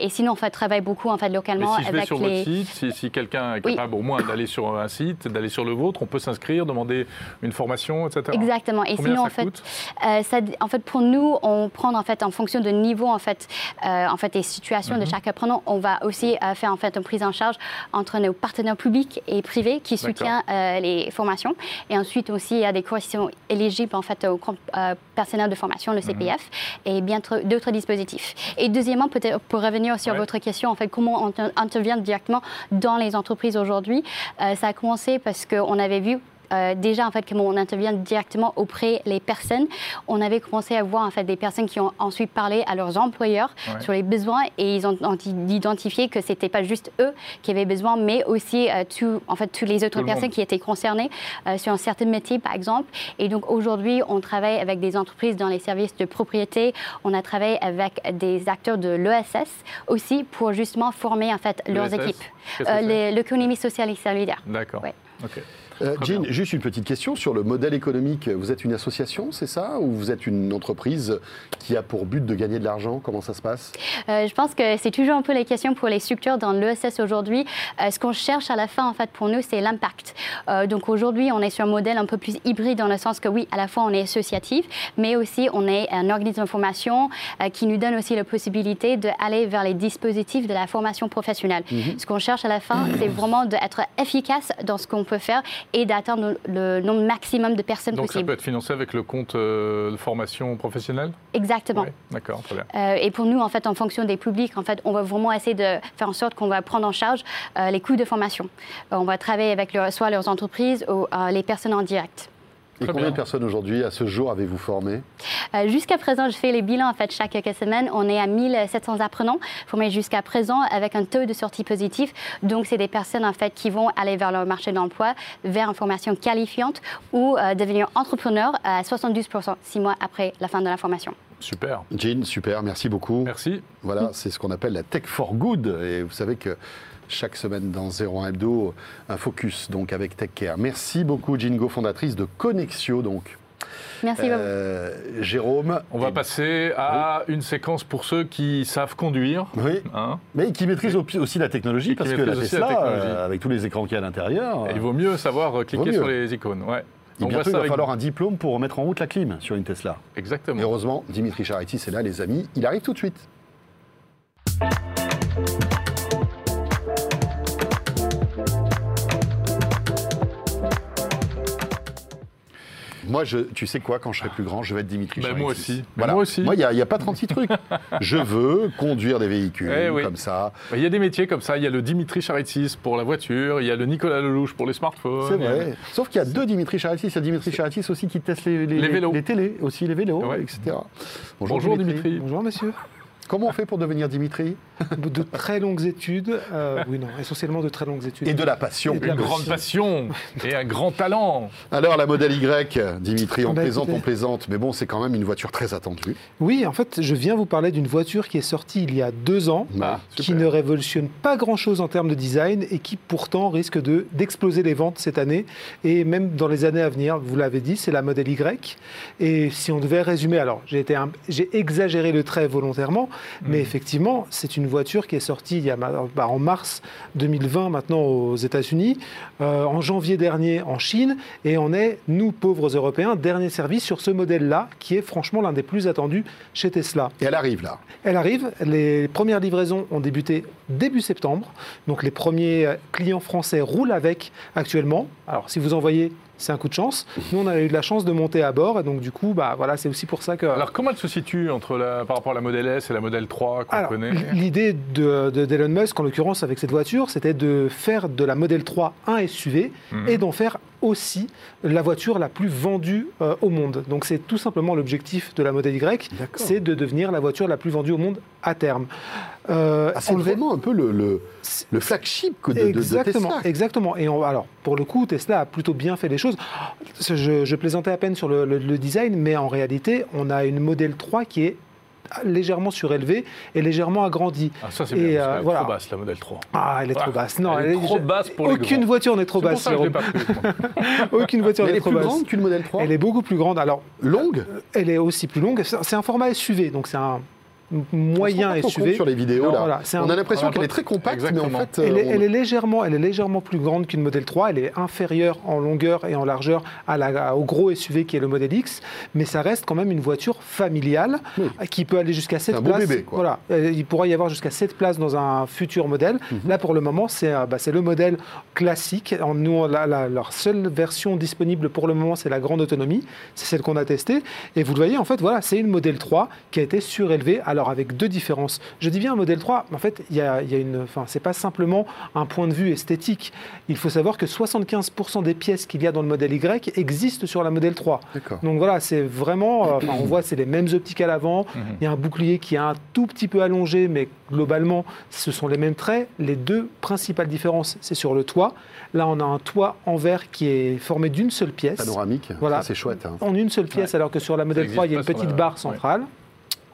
et sinon, en fait, travaille beaucoup en fait localement Mais si je avec sur les. Votre site, si, quelqu'un est capable au moins d'aller sur un site, d'aller sur le vôtre, on peut s'inscrire, demander une formation, etc. Exactement. Et sinon, ça en fait, coûte? euh, ça, en fait, pour nous, on prend en fait en fonction de niveau en fait, euh, en fait, des situations de Mhm. chaque apprenant. On va aussi euh, faire en fait une prise en charge entre nos partenaires publics et privés qui soutiennent euh, les formations. Et ensuite aussi, il y a des corrections éligibles en fait au euh, personnel de formation, le Mhm. CPF, et bien tr- d'autres dispositifs. Et deuxièmement, peut-être pour revenir sur Ouais. votre question, en fait, comment on inter- intervient directement dans les entreprises aujourd'hui, ça a commencé parce qu'on avait vu euh, déjà en fait comment on intervient directement auprès des personnes. On avait commencé à voir en fait des personnes qui ont ensuite parlé à leurs employeurs Ouais. sur les besoins et ils ont identifié que c'était pas juste eux qui avaient besoin, mais aussi euh, tout, en fait toutes les autres Tout personnes qui étaient concernées euh, sur un certain métier par exemple. Et donc aujourd'hui, on travaille avec des entreprises dans les services de propriété. On a travaillé avec des acteurs de l'ESS aussi pour justement former en fait leurs équipes. les- L'économie sociale et solidaire. D'accord. Ouais. Ok. Euh, Jean, juste une petite question sur le modèle économique. Vous êtes une association, c'est ça Ou vous êtes une entreprise qui a pour but de gagner de l'argent? Comment ça se passe? Euh, je pense que c'est toujours un peu les questions pour les structures dans l'ESS aujourd'hui. Euh, ce qu'on cherche à la fin, en fait, pour nous, c'est l'impact. Euh, donc aujourd'hui, on est sur un modèle un peu plus hybride dans le sens que oui, à la fois on est associatif, mais aussi on est un organisme de formation euh, qui nous donne aussi la possibilité d'aller vers les dispositifs de la formation professionnelle. Ce qu'on cherche à la fin, c'est vraiment d'être efficace dans ce qu'on peut faire et d'atteindre le nombre maximum de personnes Donc ça possible. peut être financé avec le compte euh, de formation professionnelle? Exactement. Oui, D'accord, très bien. Euh, et pour nous, en fait, en fonction des publics, en fait, on va vraiment essayer de faire en sorte qu'on va prendre en charge euh, les coûts de formation. On va travailler avec leur- soit leurs entreprises ou les personnes en direct. Et Très combien bien. de personnes aujourd'hui, à ce jour, avez-vous formé Euh, jusqu'à présent, je fais les bilans en fait chaque semaines. On est à 1700 apprenants formés jusqu'à présent avec un taux de sortie positif. Donc, c'est des personnes en fait qui vont aller vers le marché de l'emploi, vers une formation qualifiante ou euh, devenir entrepreneur à 72% six mois après la fin de la formation. Super. Jean, super, merci beaucoup. Merci. Voilà, c'est ce qu'on appelle la tech for good. Et vous savez que chaque semaine dans 01 Hebdo, un focus donc avec Tech Care. Merci beaucoup, Jingo, fondatrice de Connexio. Donc, Merci beaucoup. Euh, Jérôme. On va passer à une séquence pour ceux qui savent conduire. Oui, hein. mais qui maîtrise au- aussi la technologie, parce que la Tesla, euh, avec tous les écrans qu'il y a à l'intérieur, il vaut mieux savoir euh, cliquer mieux. sur les icônes. Ouais. et bientôt, il va avec- falloir un diplôme pour mettre en route la clim sur une Tesla. Et Exactement. heureusement, Dimitri Charity, c'est là, les amis. Il arrive tout de suite. Moi, je, tu sais quoi, quand je serai plus grand, je vais être Dimitri Ben, moi aussi. Voilà. moi aussi. Moi, il n'y a, a pas 36 trucs. je veux conduire des véhicules Eh oui. comme ça. Bah, Il y a des métiers comme ça. Il y a le Dimitri Charitis pour la voiture. Il y a le Nicolas Lelouch pour les smartphones. C'est vrai. Sauf qu'il y a deux Dimitri Charitis. Il y a Dimitri Charitis aussi qui teste les, Les vélos. les télés, aussi les vélos, Ouais. etc. Bonjour Dimitri. Bonjour messieurs. Comment on fait pour devenir Dimitri De très longues études, euh, oui non, essentiellement de très longues études. Et de la passion. Et de la Une grande passion et un grand talent. Alors, la modèle Y, Dimitri, on Bah, plaisante, on plaisante, mais bon, c'est quand même une voiture très attendue. Oui, en fait, je viens vous parler d'une voiture qui est sortie il y a deux ans, Ah, qui ne révolutionne pas grand-chose en termes de design et qui pourtant risque de d'exploser les ventes cette année et même dans les années à venir. Vous l'avez dit, c'est la modèle Y. Et si on devait résumer, alors j'ai été un- j'ai exagéré le trait volontairement, mais effectivement, c'est une voiture qui est sortie il y a, ma- bah, en mars 2020 maintenant aux États-Unis, euh, en janvier dernier en Chine, et on est nous pauvres Européens dernier service sur ce modèle-là, qui est franchement l'un des plus attendus chez Tesla. Et elle arrive là. Elle arrive, les premières livraisons ont débuté début septembre. Donc les premiers clients français roulent avec actuellement. Alors si vous envoyez c'est un coup de chance. Nous, on a eu de la chance de monter à bord, et donc du coup, bah, voilà, c'est aussi pour ça que. Alors, comment elle se situe entre la, par rapport à la Model S et la Model 3 qu'on connaît L'idée de, de- d'Elon Musk, en l'occurrence avec cette voiture, c'était de faire de la Model 3 un SUV Mhm. et d'en faire aussi la voiture la plus vendue euh, au monde. Donc c'est tout simplement l'objectif de la Model Y, c'est de devenir la voiture la plus vendue au monde à terme. Euh, Ah, c'est voit- vraiment un peu le, le, le flagship de, de- de exactement, Tesla. exactement. Et on- alors, pour le coup, Tesla a plutôt bien fait les choses. Je, je plaisantais à peine sur le, le- le design, mais en réalité, on a une Model 3 qui est légèrement surélevée et légèrement agrandie. Ah, ça, c'est Et, bien, euh, qu'elle est voilà. trop basse, la Model 3. Ah, elle est trop Ah, basse. Non, elle est trop basse pour les Aucune grands. voiture n'est trop pour basse. ça que je l'ai Jérôme. pas pris. moi. [laughs] Aucune voiture Mais elle n'est est trop plus basse. grande qu'une Model 3 Elle est beaucoup plus grande. Alors, Longue elle est aussi plus longue. C'est un format SUV, donc c'est un moyen SUV. sur les vidéos. Non, là. voilà, on a l'impression qu'elle est très compacte, mais en fait, Elle est, euh, on- elle est légèrement, elle est légèrement plus grande qu'une Model 3. Elle est inférieure en longueur et en largeur à la- au gros SUV qui est le Model X, mais ça reste quand même une voiture familiale Oui. qui peut aller jusqu'à 7 un beau places. bébé, quoi. Voilà, Euh, il pourra y avoir jusqu'à 7 places dans un futur modèle. Mhm. Là, pour le moment, c'est euh, bah, le modèle classique. Nous, la, la- leur seule version disponible pour le moment, c'est la grande autonomie. C'est celle qu'on a testée. Et vous le voyez, en fait, voilà, c'est une Model 3 qui a été surélevée. Alors, avec deux différences. Je dis bien Model 3, mais en fait, il y a, il y a une. Enfin, c'est pas simplement un point de vue esthétique. Il faut savoir que 75% des pièces qu'il y a dans le modèle Y existent sur la Model 3. D'accord. Donc voilà, c'est vraiment. euh, enfin, on voit, c'est les mêmes optiques à l'avant. Mhm. Il y a un bouclier qui est un tout petit peu allongé, mais globalement, ce sont les mêmes traits. Les deux principales différences, c'est sur le toit. Là, on a un toit en verre qui est formé d'une seule pièce. Panoramique, Voilà. c'est chouette. hein. En une seule pièce, alors que sur la Model Ça 3, il y a une petite la- barre centrale.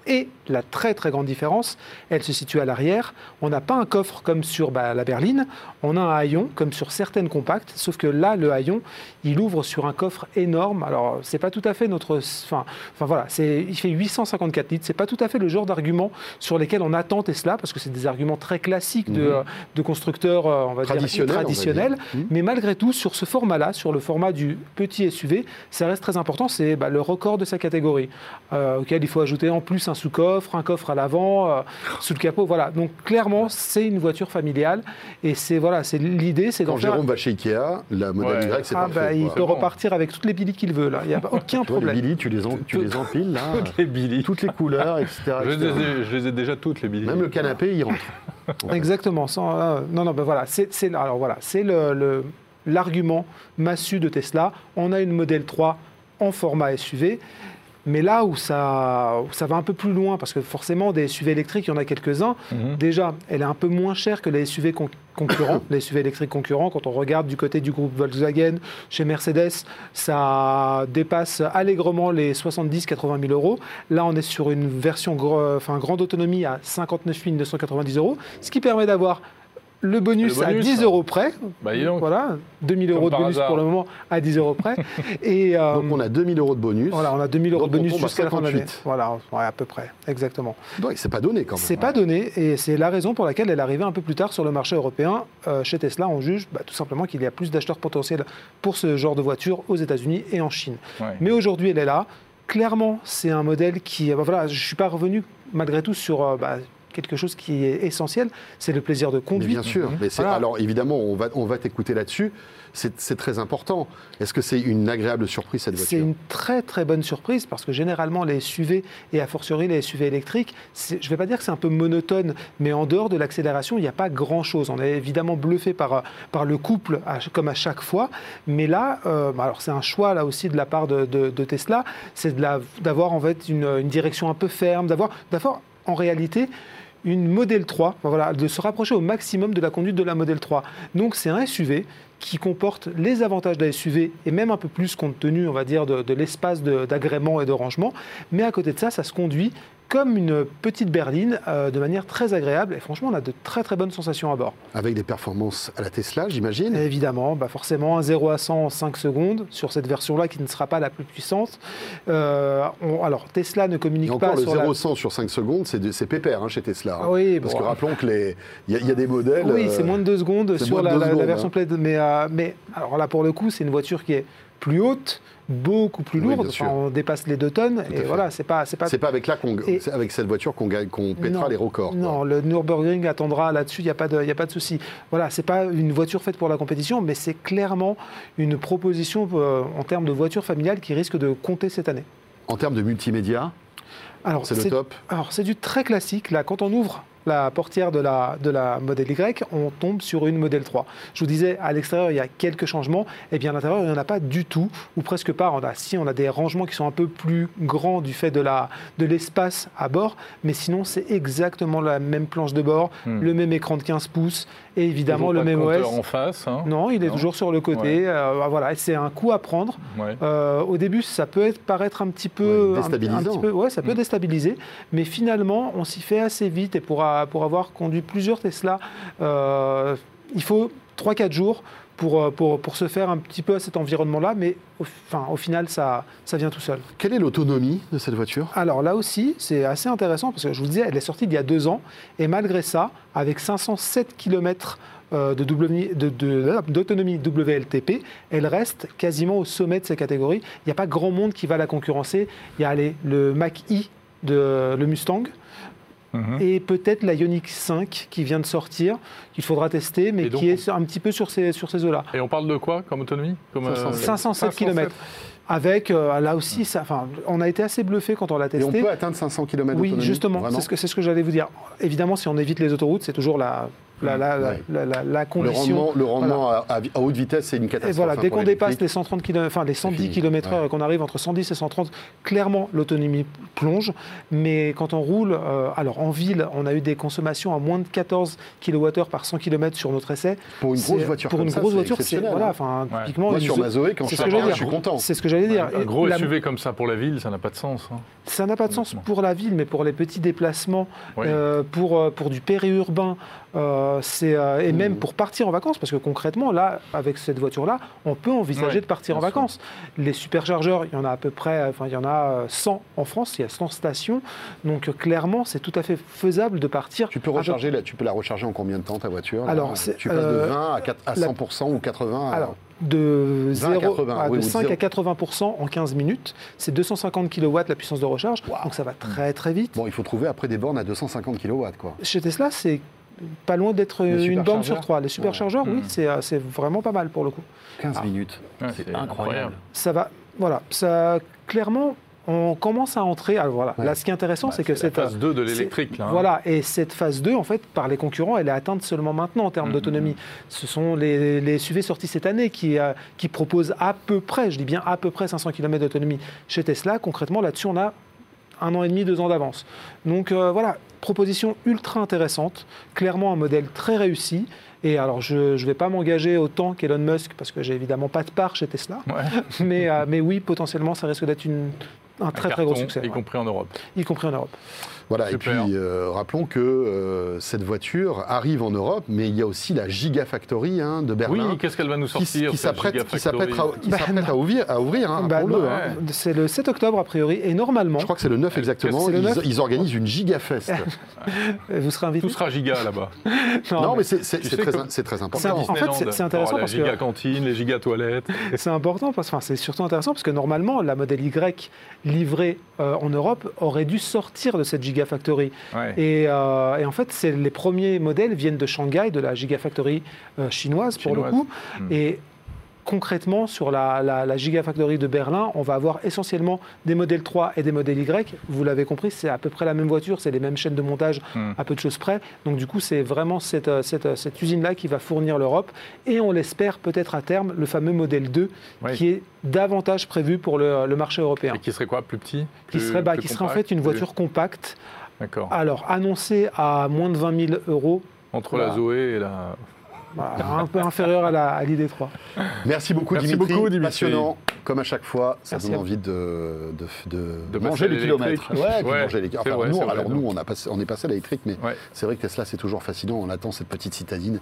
Et la très très grande différence, elle se situe à l'arrière. On n'a pas un coffre comme sur bah, la berline, on a un haillon comme sur certaines compactes, sauf que là, le haillon, il ouvre sur un coffre énorme. Alors, c'est pas tout à fait notre. Enfin, enfin voilà, il fait 854 litres. C'est pas tout à fait le genre d'argument sur lesquels on attend Tesla, parce que c'est des arguments très classiques de, de constructeurs, on va dire traditionnels. Mais malgré tout, sur ce format-là, sur le format du petit SUV, ça reste très important. C'est bah, le record de sa catégorie, euh, auquel il faut ajouter en plus un sous-coffre, un coffre à l'avant, euh, sous le capot. Voilà. Donc clairement, c'est une voiture familiale. Et c'est voilà, c'est l'idée, c'est d'en Quand faire. Jérôme va chez Ikea, la Model Ouais. Y, c'est Ah, parfait. bah, il quoi. peut bon. repartir avec toutes les billes qu'il veut là. Il n'y a [laughs] aucun les problème. Billy, tu les, en- tu les empiles là, Toutes les Billy. toutes les couleurs, etc. Je les, ai, je les ai déjà toutes, les Billy. Même le canapé, il rentre. [laughs] Exactement. Sans, euh, non, non, ben voilà, c'est c'est- alors voilà, c'est le- le- l'argument massu de Tesla. On a une Model 3 en format SUV. Mais là où ça, où ça va un peu plus loin, parce que forcément, des SUV électriques, il y en a quelques-uns. Mhm. Déjà, elle est un peu moins chère que les SUV con- concurrents, [coughs] les SUV électriques concurrents. Quand on regarde du côté du groupe Volkswagen, chez Mercedes, ça dépasse allègrement les 70-80 000 euros. Là, on est sur une version enfin, grande autonomie à 59 990 euros, ce qui permet d'avoir le bonus, Le bonus, à 10 hein. euros près. Bah, donc. Voilà, 2000 Comme euros de bonus hasard. pour le moment à 10 euros près. [laughs] Et, euh, Donc on a 2000 euros de bonus. voilà, on a 2000 euros Donc, de on bonus jusqu'à la fin de l'année. 58. Voilà, ouais, à peu près, exactement. Ouais, c'est pas donné quand même. C'est pas donné et c'est la raison pour laquelle elle est arrivée un peu plus tard sur le marché européen. Euh, chez Tesla, on juge bah, tout simplement qu'il y a plus d'acheteurs potentiels pour ce genre de voiture aux États-Unis et en Chine. Ouais. Mais aujourd'hui, elle est là. Clairement, c'est un modèle qui. bah, voilà, je ne suis pas revenu malgré tout sur euh, bah, quelque chose qui est essentiel c'est le plaisir de Mais conduire. bien sûr. Mais c'est- Voilà. Alors évidemment, on va, on va t'écouter là-dessus. C'est c'est très important. Est-ce que c'est une agréable surprise cette C'est voiture une très très bonne surprise parce que généralement les SUV et a fortiori les SUV électriques, c'est- je ne vais pas dire que c'est un peu monotone, mais en dehors de l'accélération, il n'y a pas grand-chose. On est évidemment bluffé par, par le couple à- comme à chaque fois, mais là, euh, alors c'est un choix là aussi de la part de, de- de Tesla, c'est d'avoir en fait une, une direction un peu ferme, d'avoir d'avoir en réalité une Model 3, enfin, voilà, de se rapprocher au maximum de la conduite de la Model 3. Donc c'est un SUV qui comporte les avantages d'un SUV et même un peu plus compte tenu, on va dire, de, l'espace d'agrément et de rangement. Mais à côté de ça, ça se conduit comme une petite berline euh, de manière très agréable. Et franchement, on a de très très bonnes sensations à bord. Avec des performances à la Tesla, j'imagine. Évidemment, bah forcément, un 0 à 100 en 5 secondes sur cette version-là qui ne sera pas la plus puissante. Euh, on- alors, Tesla ne communique Et encore, pas le sur la... 0-100 sur 5 secondes, c'est pépère hein, chez Tesla. hein. Ah oui, Parce bon, que rappelons que les, y, a- y a des modèles. Oui, euh, c'est moins de 2 secondes sur la, version hein. plaid. Mais, euh, mais alors là, pour le coup, c'est une voiture qui est plus haute, beaucoup plus lourde. Enfin, on dépasse les 2 tonnes. et voilà, c'est pas, c'est pas. C'est pas avec là qu'on, avec cette voiture qu'on qu'on pètera Non, les records. quoi. Non, le Nürburgring attendra là-dessus, il n'y a pas de, y a pas de souci. Voilà, c'est pas une voiture faite pour la compétition, mais c'est clairement une proposition euh, en termes de voiture familiale qui risque de compter cette année. En termes de multimédia, Alors, c'est le top. Alors, c'est du très classique. Là, quand on ouvre la portière de la, de la modèle Y, on tombe sur une modèle 3. Je vous disais, à l'extérieur, il y a quelques changements. Et bien, à l'intérieur, il n'y en a pas du tout, ou presque pas. On a, si, on a des rangements qui sont un peu plus grands du fait de la- de l'espace à bord. Mais sinon, c'est exactement la même planche de bord, Hmm. le même écran de 15 pouces, et évidemment, le même OS. en face. hein. Non, il est Non. toujours sur le côté. Euh, voilà, et c'est un coup à prendre. Ouais. Euh, au début, ça peut être, paraître un petit peu, Ouais, un- déstabilisant. un petit peu- ouais, ça peut Mm. déstabiliser, mais finalement, on s'y fait assez vite. Et pour, a- pour avoir conduit plusieurs Tesla, euh, il faut 3-4 jours pour, euh, pour, pour se faire un petit peu à cet environnement-là, mais au, enfin, au final, ça, ça vient tout seul. Quelle est l'autonomie de cette voiture? Alors là aussi, c'est assez intéressant parce que je vous disais, elle est sortie il y a deux ans et malgré ça, avec 507 km de WMI de- de- d'autonomie WLTP, elle reste quasiment au sommet de ses catégories. Il n'y a pas grand monde qui va la concurrencer. Il y a allez, le Mach-E de le Mustang Mhm. et peut-être la Ioniq 5 qui vient de sortir, qu'il faudra tester, mais Et donc, qui est un petit peu sur ces, sur ces eaux-là. Et on parle de quoi comme autonomie comme, euh, 507 km. Avec, euh, là aussi, ça, on a été assez bluffé quand on l'a Et testé. on peut atteindre 500 km Oui, justement, c'est ce que, c'est ce que j'allais vous dire. Évidemment, si on évite les autoroutes, c'est toujours la, la, la, la- Ouais. la- la- la Le condition. rendement, le rendement à, à- à haute vitesse, c'est une Et catastrophe. voilà, dès qu'on dépasse les 130 km, enfin les 110 fini. km/h Ouais. et qu'on arrive entre 110 et 130, clairement l'autonomie plonge. Mais quand on roule, euh, alors en ville, on a eu des consommations à moins de 14 kWh par 100 km sur notre essai. Pour une grosse voiture Pour une ça, grosse voiture, c'est voilà, hein. enfin Ouais. typiquement. Moi, une sur ma Zoé, quand c'est je ce que la j'allais je dire. suis content. C'est ce que j'allais dire. Un gros la- SUV comme ça pour la ville, ça n'a pas de sens. hein. Ça n'a pas de sens pour la ville, mais pour les petits déplacements, euh, pour, euh, pour du périurbain, euh, c'est, euh, et Mmh. même pour partir en vacances, parce que concrètement, là, avec cette voiture-là, on peut envisager de partir en sûr. vacances. Les superchargeurs, il y en a à peu près, enfin, il y en a euh, 100 en France, il y a 100 stations, donc euh, clairement, c'est tout à fait faisable de partir. Tu peux, recharger, la- tu peux la recharger en combien de temps ta voiture? Alors, Tu passes de euh, 20 à, 4 à la- 100% ou 80 à- Alors, de, 20 à 0 80, ah, oui, de ou 5 zéro. à 80% en 15 minutes, c'est 250 kW la puissance de recharge, donc ça va très très vite. Bon, il faut trouver après des bornes à 250 kW. Quoi. Chez Tesla, c'est pas loin d'être une borne sur trois. Les superchargeurs, Ouais. oui, c'est euh, c'est vraiment pas mal pour le coup. 15 Ah. minutes. Ouais, c'est incroyable. Ça va, voilà, ça clairement, on commence à entrer. Alors voilà, Ouais. là, ce qui est intéressant, Bah, c'est que cette phase 2 de l'électrique. là, hein. Voilà, et cette phase 2, en fait, par les concurrents, elle est atteinte seulement maintenant en termes Mhm. d'autonomie. Ce sont les, les SUV sortis cette année qui, euh, qui proposent à peu près, je dis bien à peu près 500 km d'autonomie chez Tesla. Concrètement, là-dessus, on a un an et demi, deux ans d'avance. Donc euh, voilà, proposition ultra intéressante, clairement un modèle très réussi. Et alors, je ne vais pas m'engager autant qu'Elon Musk, parce que j'ai évidemment pas de part chez Tesla, Ouais. [laughs] mais, euh, mais oui, potentiellement, ça risque d'être un très très gros succès, Y ouais. compris en Europe. y compris en Europe. Voilà, et puis euh, rappelons que euh, cette voiture arrive en Europe, mais il y a aussi la Gigafactory hein, de Berlin. Oui, qu'est-ce qu'elle va nous sortir qui qui s'apprête à, Bah, à ouvrir, à ouvrir hein, Bah, non, hein. C'est le 7 octobre a priori, et normalement, Je crois que c'est le 9 exactement. Le Ils, 9. ils organisent une Gigafest. [laughs] vous serez invité. Tout sera giga là-bas. [laughs] non, mais c'est très, très important. en fait, c'est- intéressant Oh, parce que- La giga cantine, les giga toilettes. [laughs] C'est important, parce, enfin, c'est surtout intéressant parce que normalement, la modèle Y livrée euh, en Europe aurait dû sortir de cette Gigafactory. Ouais. Et, euh, et en fait, les premiers modèles viennent de Shanghai, de la Gigafactory euh, chinoise, pour le coup. Hmm. Et concrètement, sur la, la- la Gigafactory de Berlin, on va avoir essentiellement des modèles 3 et des modèles Y. Vous l'avez compris, c'est à peu près la même voiture, c'est les mêmes chaînes de montage Hmm. à peu de choses près. Donc du coup, c'est vraiment cette, euh, cette, euh, cette usine-là qui va fournir l'Europe. Et on l'espère peut-être à terme, le fameux modèle 2, Oui. qui est davantage prévu pour le, le marché européen. Et qui serait quoi Plus petit Qui serait, bah, qui serait en fait une voiture compacte, D'accord. alors annoncée à moins de 20 000 euros, Entre voilà. la Zoé et la. Voilà, un peu inférieure à la- à l'ID3. Merci beaucoup, Merci Dimitri. beaucoup, Dimitri. Passionnant. Comme à chaque fois, ça Merci donne envie de, de, de- De de manger les kilomètres. Ouais, manger les- c'est enfin, vrai, nous, c'est vrai, alors nous, on, a passé, on est passé à l'électrique, mais Ouais. c'est vrai que Tesla, c'est toujours fascinant. On attend cette petite citadine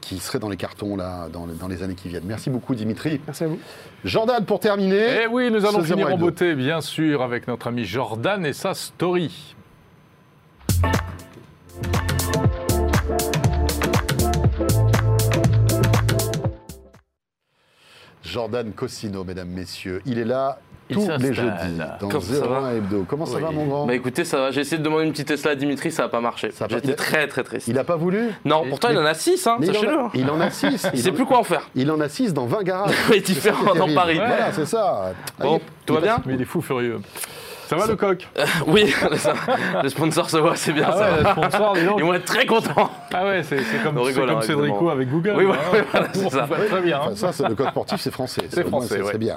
qui serait dans les cartons là, dans, dans les années qui viennent. Merci beaucoup, Dimitri. Merci à vous. Jordan, pour terminer. Eh oui, nous allons finir en 0 et beauté, bien sûr, avec notre ami Jordan et sa story. Jordan Cosino, mesdames, messieurs. Il est là Il tous les jeudis dans Comment ça 01 va Hebdo. Comment ça Oui. va, mon grand Bah écoutez, ça va. J'ai essayé de demander une petite Tesla à Dimitri, ça n'a pas marché. Ça a pas- J'étais il a- très très triste. Il n'a pas voulu Non, pourtant il en a 6, hein, Mais il en, sachez-le. a, hein. il en a 6. [laughs] Il sait plus quoi en faire. Il en a 6 dans 20 garages. [laughs] Oui, différent dans Paris. Voilà, c'est ça. Bon, Allez, tout va bien Mais il est fou furieux. Ça va le coq? Oui, [laughs] ça. le sponsor se voit, c'est bien Ah ça. ouais, le sponsor. Ils vont être très contents. Ah ouais, c'est comme, rigole, comme Cédrico avec Google. Oui, hein. voilà, voilà, c'est On ça. voit très bien. Enfin, ça, c'est le code sportif, c'est français. C'est français, c'est- ouais. C'est bien.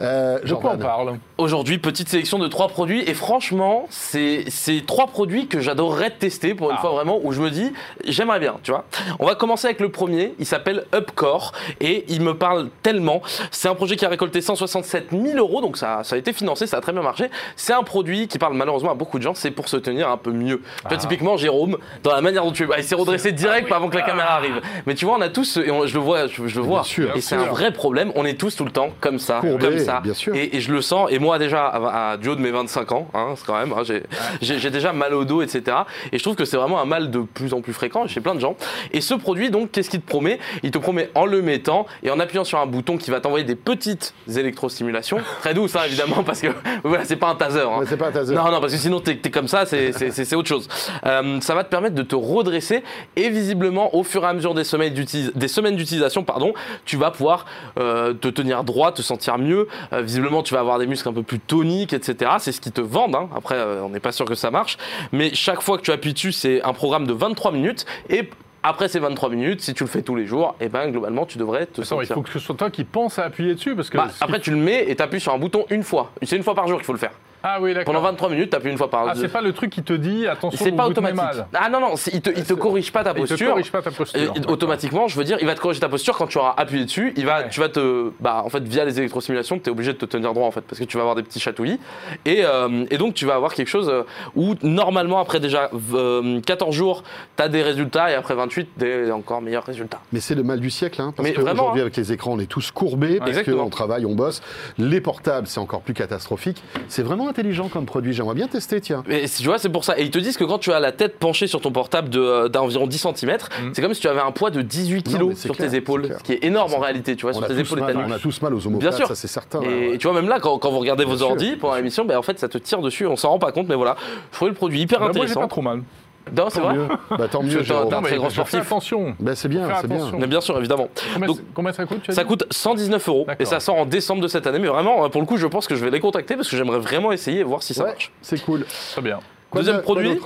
Euh, on Jordan, parle Aujourd'hui, petite sélection de trois produits et franchement, c'est c'est trois produits que j'adorerais tester pour une Ah. fois vraiment où je me dis j'aimerais bien, tu vois. On va commencer avec le premier, il s'appelle Upcore et il me parle tellement. C'est un projet qui a récolté 167 000 euros, donc ça, ça a été financé, ça a très bien marché. C'est un produit qui parle malheureusement à beaucoup de gens, c'est pour se tenir un peu mieux. Tu vois, Ah. typiquement, Jérôme, dans la manière dont tu bah, il s'est redressé direct avant que la caméra arrive. Mais tu vois, on a tous, et on- je le vois, je, je le vois, sûr, et c'est un vrai problème. On est tous tout le temps comme ça, comme ça, et, et je le sens. Et moi déjà, à, à du haut de mes 25 ans, hein, c'est quand même, hein, j'ai déjà mal au dos, etc. Et je trouve que c'est vraiment un mal de plus en plus fréquent chez plein de gens. Et ce produit, donc, qu'est-ce qu'il te promet? Il te promet en le mettant et en appuyant sur un bouton qui va t'envoyer des petites électrostimulations, très douces, hein, évidemment, parce que [laughs] voilà, c'est pas un taser. hein. C'est pas un taser. Non, non, parce que sinon t'es es comme ça, c'est- autre chose. Euh, ça va te permettre de te redresser et visiblement, au fur et à mesure des semaines d'utilis- des semaines d'utilisation, pardon, tu vas pouvoir euh, te tenir droit, te sentir mieux. Euh, visiblement, tu vas avoir des muscles un peu plus toniques, etc. C'est ce qu'ils te vendent. hein. Après, euh, on n'est pas sûr que ça marche, mais chaque fois que tu appuies dessus, c'est un programme de 23 minutes et après ces 23 minutes, si tu le fais tous les jours, et ben globalement, tu devrais te Attends, il sentir. faut que ce soit toi qui pense à appuyer dessus parce que. Bah, après, tu le mets et tu appuies sur un bouton une fois. C'est une fois par jour qu'il faut le faire. Ah oui, d'accord. Pendant 23 minutes, tu appuies une fois par Ah, c'est pas le truc qui te dit attention, c'est pas vous automatique. mal. Ah non, non, il te, il te corrige pas ta Il te posture. corrige pas ta posture. Et automatiquement, je veux dire, il va te corriger ta posture quand tu auras appuyé dessus. Il va, Ouais. Tu vas te. Bah, en fait, via les électrostimulations, tu es obligé de te tenir droit, en fait, parce que tu vas avoir des petits chatouillis. Et, euh, et donc, tu vas avoir quelque chose euh, où, normalement, après déjà euh, 14 jours, tu as des résultats, et après 28, des encore meilleurs résultats. Mais c'est le mal du siècle, hein, parce qu'aujourd'hui, hein. avec les écrans, on est tous courbés, parce Exactement. qu'on travaille, on bosse. Les portables, c'est encore plus catastrophique. C'est vraiment intelligent comme produit. J'aimerais bien tester, tiens. Et tu vois, c'est pour ça. Et ils te disent que quand tu as la tête penchée sur ton portable de, euh, d'environ 10 cm, Mm. c'est comme si tu avais un poids de 18 Non, mais kg sur clair, tes épaules, ce qui est énorme en réalité, tu vois, On sur a, tes tous épaules et ta on a tous mal aux Bien omoplates, sûr. ça c'est certain. Et ouais, tu vois, même là, quand, quand vous regardez Bien vos sûr, ordi bien pendant sûr. l'émission, ben, en fait, ça te tire dessus, on s'en rend pas compte, mais voilà. Je trouvais le produit hyper Bah, moi, intéressant. pas trop mal. Non, c'est vrai Mieux. Bah, tant mieux, t'as un très grand sportif. attention. Bah, c'est bien, c'est bien. Mais bien sûr, évidemment. Combien, Donc- combien ça coûte tu as Ça dit coûte 119 euros et ça sort en décembre de cette année. Mais vraiment, pour le coup, je pense que je vais les contacter parce que j'aimerais vraiment essayer et voir si ça Ouais, marche. c'est cool. Très bien. Quoi Deuxième de- produit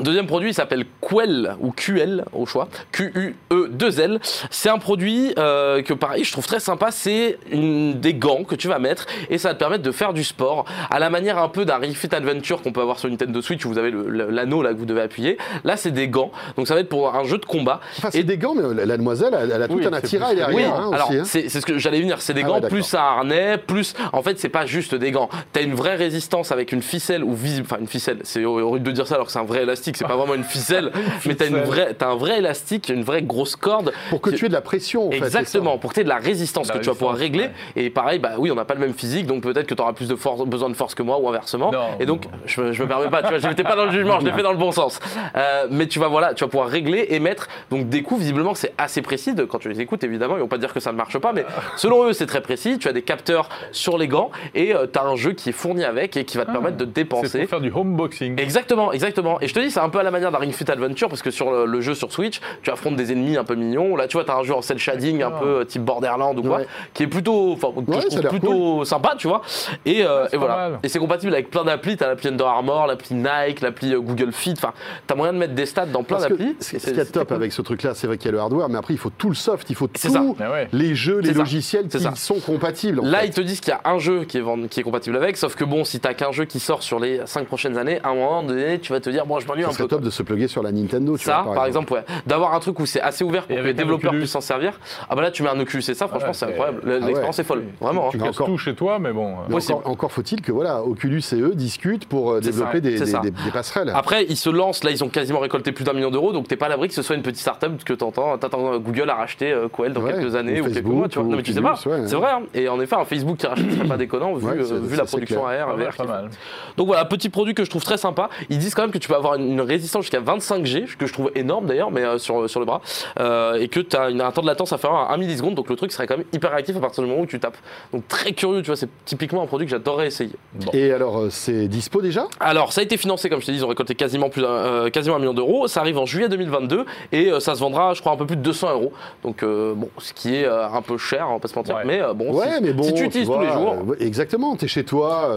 Deuxième produit, il s'appelle Quell ou QL au choix. Q-U-E-2-L. C'est un produit euh, que pareil, je trouve très sympa. C'est des gants que tu vas mettre et ça va te permettre de faire du sport à la manière un peu d'un Ring Fit Adventure qu'on peut avoir sur Nintendo Switch où vous avez l'anneau là que vous devez appuyer. Là, c'est des gants. Donc ça va être pour un jeu de combat. Enfin, c'est Et- des gants, mais la, demoiselle, elle, elle a tout Oui, un attirail plus- Oui, derrière hein, alors hein. c'est ce que j'allais venir, c'est des Ah gants ouais, plus un harnais, plus en fait c'est pas juste des gants. T'as une vraie résistance avec une ficelle ou visible, enfin une ficelle, c'est horrible de dire ça alors que c'est un vrai élastique, c'est pas vraiment une ficelle, [laughs] mais t'as une ficelle. vraie, t'as un vrai élastique, une vraie grosse corde. Pour que tu aies de la pression, en fait. c'est. Exactement, pour que tu aies de la résistance La que tu vas pouvoir régler. Et pareil, bah oui, on n'a pas le même physique, donc peut-être que tu auras plus de force, besoin de force que moi ou inversement. Non, et donc, non. je, me- je me permets pas, tu vois, je n'étais pas dans le jugement, je l'ai fait dans le bon sens. Euh, mais tu vas voilà, tu vas pouvoir régler et mettre donc des coups. Visiblement, c'est assez précis. de- quand tu les écoutes, évidemment, ils vont pas dire que ça ne marche pas, mais selon eux, c'est très précis. Tu as des capteurs sur les gants et tu as un jeu qui est fourni avec et qui va te Ah. permettre de C'est dépenser. pour faire du homeboxing. Exactement, exactement. Et je te dis, c'est un peu à la manière d'un Ring Fit Adventure parce que sur le, le jeu sur Switch, tu affrontes des ennemis un peu mignons. Là, tu vois, tu as un jeu en cel shading un peu type Borderland ou quoi, Ouais. qui est plutôt, enfin, que Ouais, je trouve plutôt sympa, tu vois. Et, euh, et voilà. mal. Et c'est compatible avec plein d'applis. Tu as l'appli Under Armour, l'appli Nike, l'appli euh, Google Fit. Enfin, tu as moyen de mettre des stats dans plein d'applis. ce Et ce qu'il y a de c'est- top c'est avec ce truc-là, c'est vrai qu'il y a le hardware, mais après, il faut tout le soft, il faut C'est tous ça. Ouais. les jeux, les logiciels C'est qui ça. sont compatibles. en Là, fait. ils te disent qu'il y a un jeu qui est, qui est compatible avec, sauf que bon, si t'as qu'un jeu qui sort sur les 5 prochaines années, à un moment donné, tu vas te dire, bon, je m'ennuie Ça un serait peu. top de se plugger sur la Nintendo. tu Ça, vois, par, exemple, ouais. D'avoir un truc où c'est assez ouvert pour Et que les développeurs Oculus. puissent s'en servir. Ah bah là, tu mets un Oculus et ça, franchement, Ouais, c'est incroyable. Ah ouais. L'expérience est folle, vraiment. Tu hein. Casses tout chez toi, mais bon. euh, encore, encore faut-il que voilà, Oculus et eux discutent pour euh, développer ça, des, c'est des- ça. des- des passerelles. Après, ils se lancent, là, ils ont quasiment récolté plus d'un million d'euros, donc t'es pas à l'abri que ce soit une petite start-up que t'entends. T'attends euh, Google à racheter Coel dans Ouais, quelques années ou quelques Facebook, mois, tu vois. Non, mais tu sais pas, ouais. c'est vrai. hein. Et en effet, un Facebook qui rachète serait pas [coughs] déconnant vu, Ouais, la production. AR. font. mal. Donc voilà, petit produit que je trouve très sympa. Ils disent quand même que tu peux avoir une, une résistance jusqu'à 25G, ce que je trouve énorme d'ailleurs, mais euh, sur, sur le bras, euh, et que tu as un temps de latence inférieur à 1 milliseconde, donc le truc serait quand même hyper réactif à partir du moment où tu tapes. Donc très curieux, tu vois, c'est typiquement un produit que j'adorerais essayer. Et alors, euh, c'est dispo déjà? Alors, ça a été financé, comme je t'ai dit, ils ont récolté quasiment, plus euh, quasiment un million d'euros. Ça arrive en juillet 2022 et euh, ça se vendra, je crois, un peu plus de 200 euros. Donc, euh, bon, ce qui est euh, un peu cher, on va pas se mentir. Ouais. Mais euh, bon, Ouais, si, mais bon. si tu utilises tous vois, les jours, euh, exactement, tu es chez toi.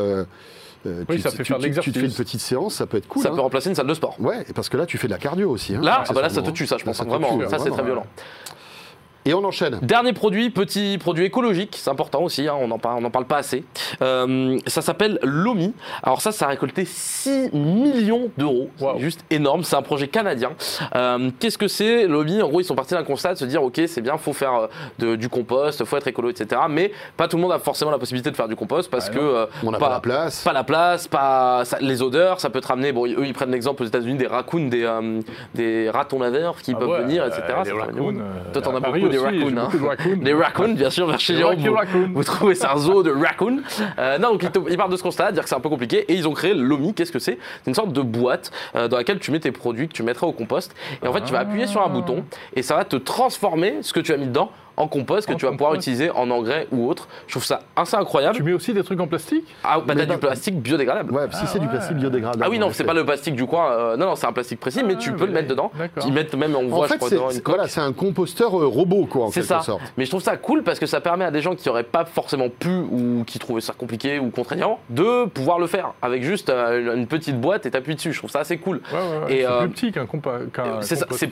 Euh, Oui, tu, ça fait tu- faire de tu- tu te fais une petite séance, ça peut être cool. ça hein. peut remplacer une salle de sport. Ouais, parce que là, tu fais de la cardio aussi. hein, Là, ah bah là, ça te tue, ça, je pense. vraiment, tue, ça, c'est très violent. Et on enchaîne. Dernier produit, petit produit écologique, c'est important aussi, hein, on n'en parle, pas assez. Euh, ça s'appelle Lomi. Alors ça, ça a récolté 6 millions d'euros. Wow. C'est juste énorme, c'est un projet canadien. Euh, Qu'est-ce que c'est Lomi? En gros, ils sont partis d'un constat de se dire, ok, c'est bien, faut faire euh, de- du compost, faut être écolo, etc. Mais pas tout le monde a forcément la possibilité de faire du compost parce Ah que... euh, On n'a pas, la place. pas la place, pas ça- les odeurs, ça peut te ramener. Bon, eux ils prennent l'exemple aux États-Unis des raccoons, des, euh, des ratons laveurs qui Ah peuvent ouais, venir, etc. euh, euh, Toi, t'en as beaucoup des raccoons, hein. de. [laughs] Des raccoons, bien sûr, vers chez Jérôme. Vous, vous trouvez c'est un zoo de raccoons. Euh, non, donc ils, te- ils partent de ce constat, dire que c'est un peu compliqué, et ils ont créé l'OMI. Qu'est-ce que c'est? C'est une sorte de boîte euh, dans laquelle tu mets tes produits que tu mettrais au compost. Et en fait, tu vas appuyer sur un bouton, et ça va te transformer ce que tu as mis dedans en compost que En tu vas pouvoir utiliser en engrais ou autre. Je trouve ça assez incroyable. Tu mets aussi des trucs en plastique Ah, bah, Mais t'as du plastique biodégradable. Ouais, si c'est du plastique biodégradable. Ah oui, non, c'est pas le plastique du coin. euh, non, non, c'est un plastique précis, mais Ah, tu peux le mais- mettre dedans. d'accord. Ils mettent même, on En voit, je fait, crois, c'est dedans une voilà, c'est un composteur euh, robot, quoi, en C'est quelque ça. sorte. Mais je trouve ça cool parce que ça permet à des gens qui n'auraient pas forcément pu ou qui trouvaient ça compliqué ou contraignant de pouvoir le faire avec juste euh, une petite boîte et t'appuies dessus. Je trouve ça assez cool. Ouais, ouais, c'est euh, plus petit qu'un compost.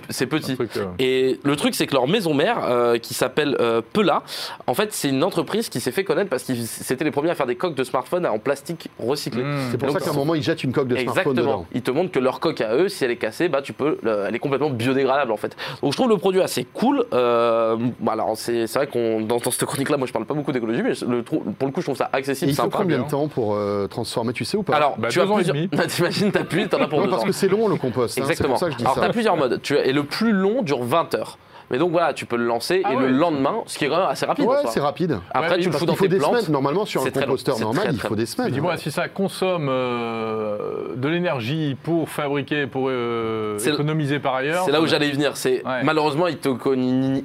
c'est petit. Et le truc, c'est que leur maison mère, qui s'appelle euh, Pela, en fait, c'est une entreprise qui s'est fait connaître parce qu'ils c'était les premiers à faire des coques de smartphone en plastique recyclé. hmm. C'est pour Donc, ça qu'à un moment, ils jettent une coque de smartphone Exactement. dedans. Ils te montrent que leur coque à eux, si elle est cassée, bah tu peux, le- elle est complètement biodégradable en fait. Donc je trouve le produit assez cool. Euh, bah, alors c'est c'est vrai qu'on dans, dans cette chronique-là, moi je parle pas beaucoup d'écologie, mais le pour le coup je trouve ça Et accessible, il faut sympa. combien bien. de temps pour euh, transformer, tu sais ou pas? Alors Bah, tu as et plusieurs. demi. [laughs] T'imagines, t'appuies, t'en as pour Non, deux parce ans. que c'est long le compost. hein, c'est Exactement. pour ça que je dis Alors ça. t'as plusieurs modes. Tu as- et le plus long dure 20 heures. Mais donc voilà, tu peux le lancer Ah et ouais. le lendemain, ce qui est quand même assez rapide. Ouais, c'est rapide. Après Ouais, tu le fous dans tes des plantes. semaines. Normalement, sur un long. composteur normal, très, il faut des semaines. dis-moi, si ça consomme euh, de l'énergie pour fabriquer, pour euh, économiser par ailleurs. C'est là où j'allais y venir. C'est Ouais. malheureusement ils te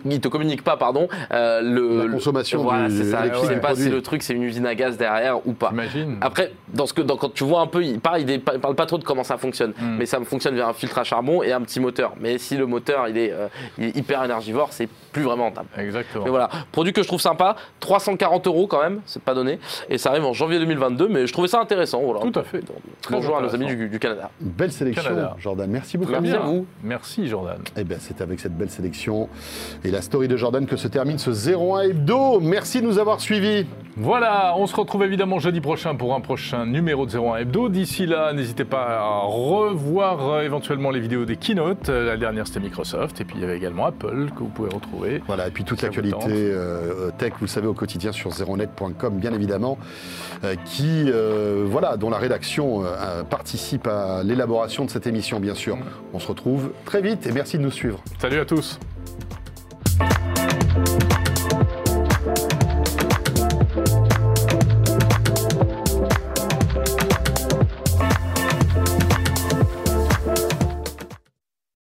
ils te communiquent pas, pardon, euh, le La consommation Voilà, du- c'est ça. Je sais pas si le truc c'est une usine à gaz derrière ou pas. J'imagine. Après, dans ce que, dans- quand tu vois un peu, il parle, il ne parle pas trop de comment ça fonctionne, Mm. mais ça fonctionne via un filtre à charbon et un petit moteur. Mais si le moteur il est, euh, il est hyper énergivore, c'est plus vraiment rentable. Exactement. Mais voilà, produit que je trouve sympa, 340 euros quand même, c'est pas donné, et ça arrive en janvier 2022, mais je trouvais ça intéressant. Voilà. Tout à fait. Très Bonjour à nos amis du, du Canada. Belle sélection, Canada. Jordan. Merci beaucoup. Merci Bien. à vous. Merci Jordan. Eh bien, c'est avec cette belle sélection et la story de Jordan que se termine ce 01 hebdo. Merci de nous avoir suivis. Voilà, on se retrouve évidemment jeudi prochain pour un prochain numéro de 01 Hebdo. D'ici là, n'hésitez pas à revoir euh, éventuellement les vidéos des keynotes. Euh, La dernière, c'était Microsoft. Et puis, il y avait également Apple que vous pouvez retrouver. Voilà, et puis toute l'actualité euh, tech, vous le savez, au quotidien sur zeronet.com, bien évidemment, euh, qui, euh, voilà, dont la rédaction participe à l'élaboration de cette émission, bien sûr. On se retrouve très vite et merci de nous suivre. Salut à tous.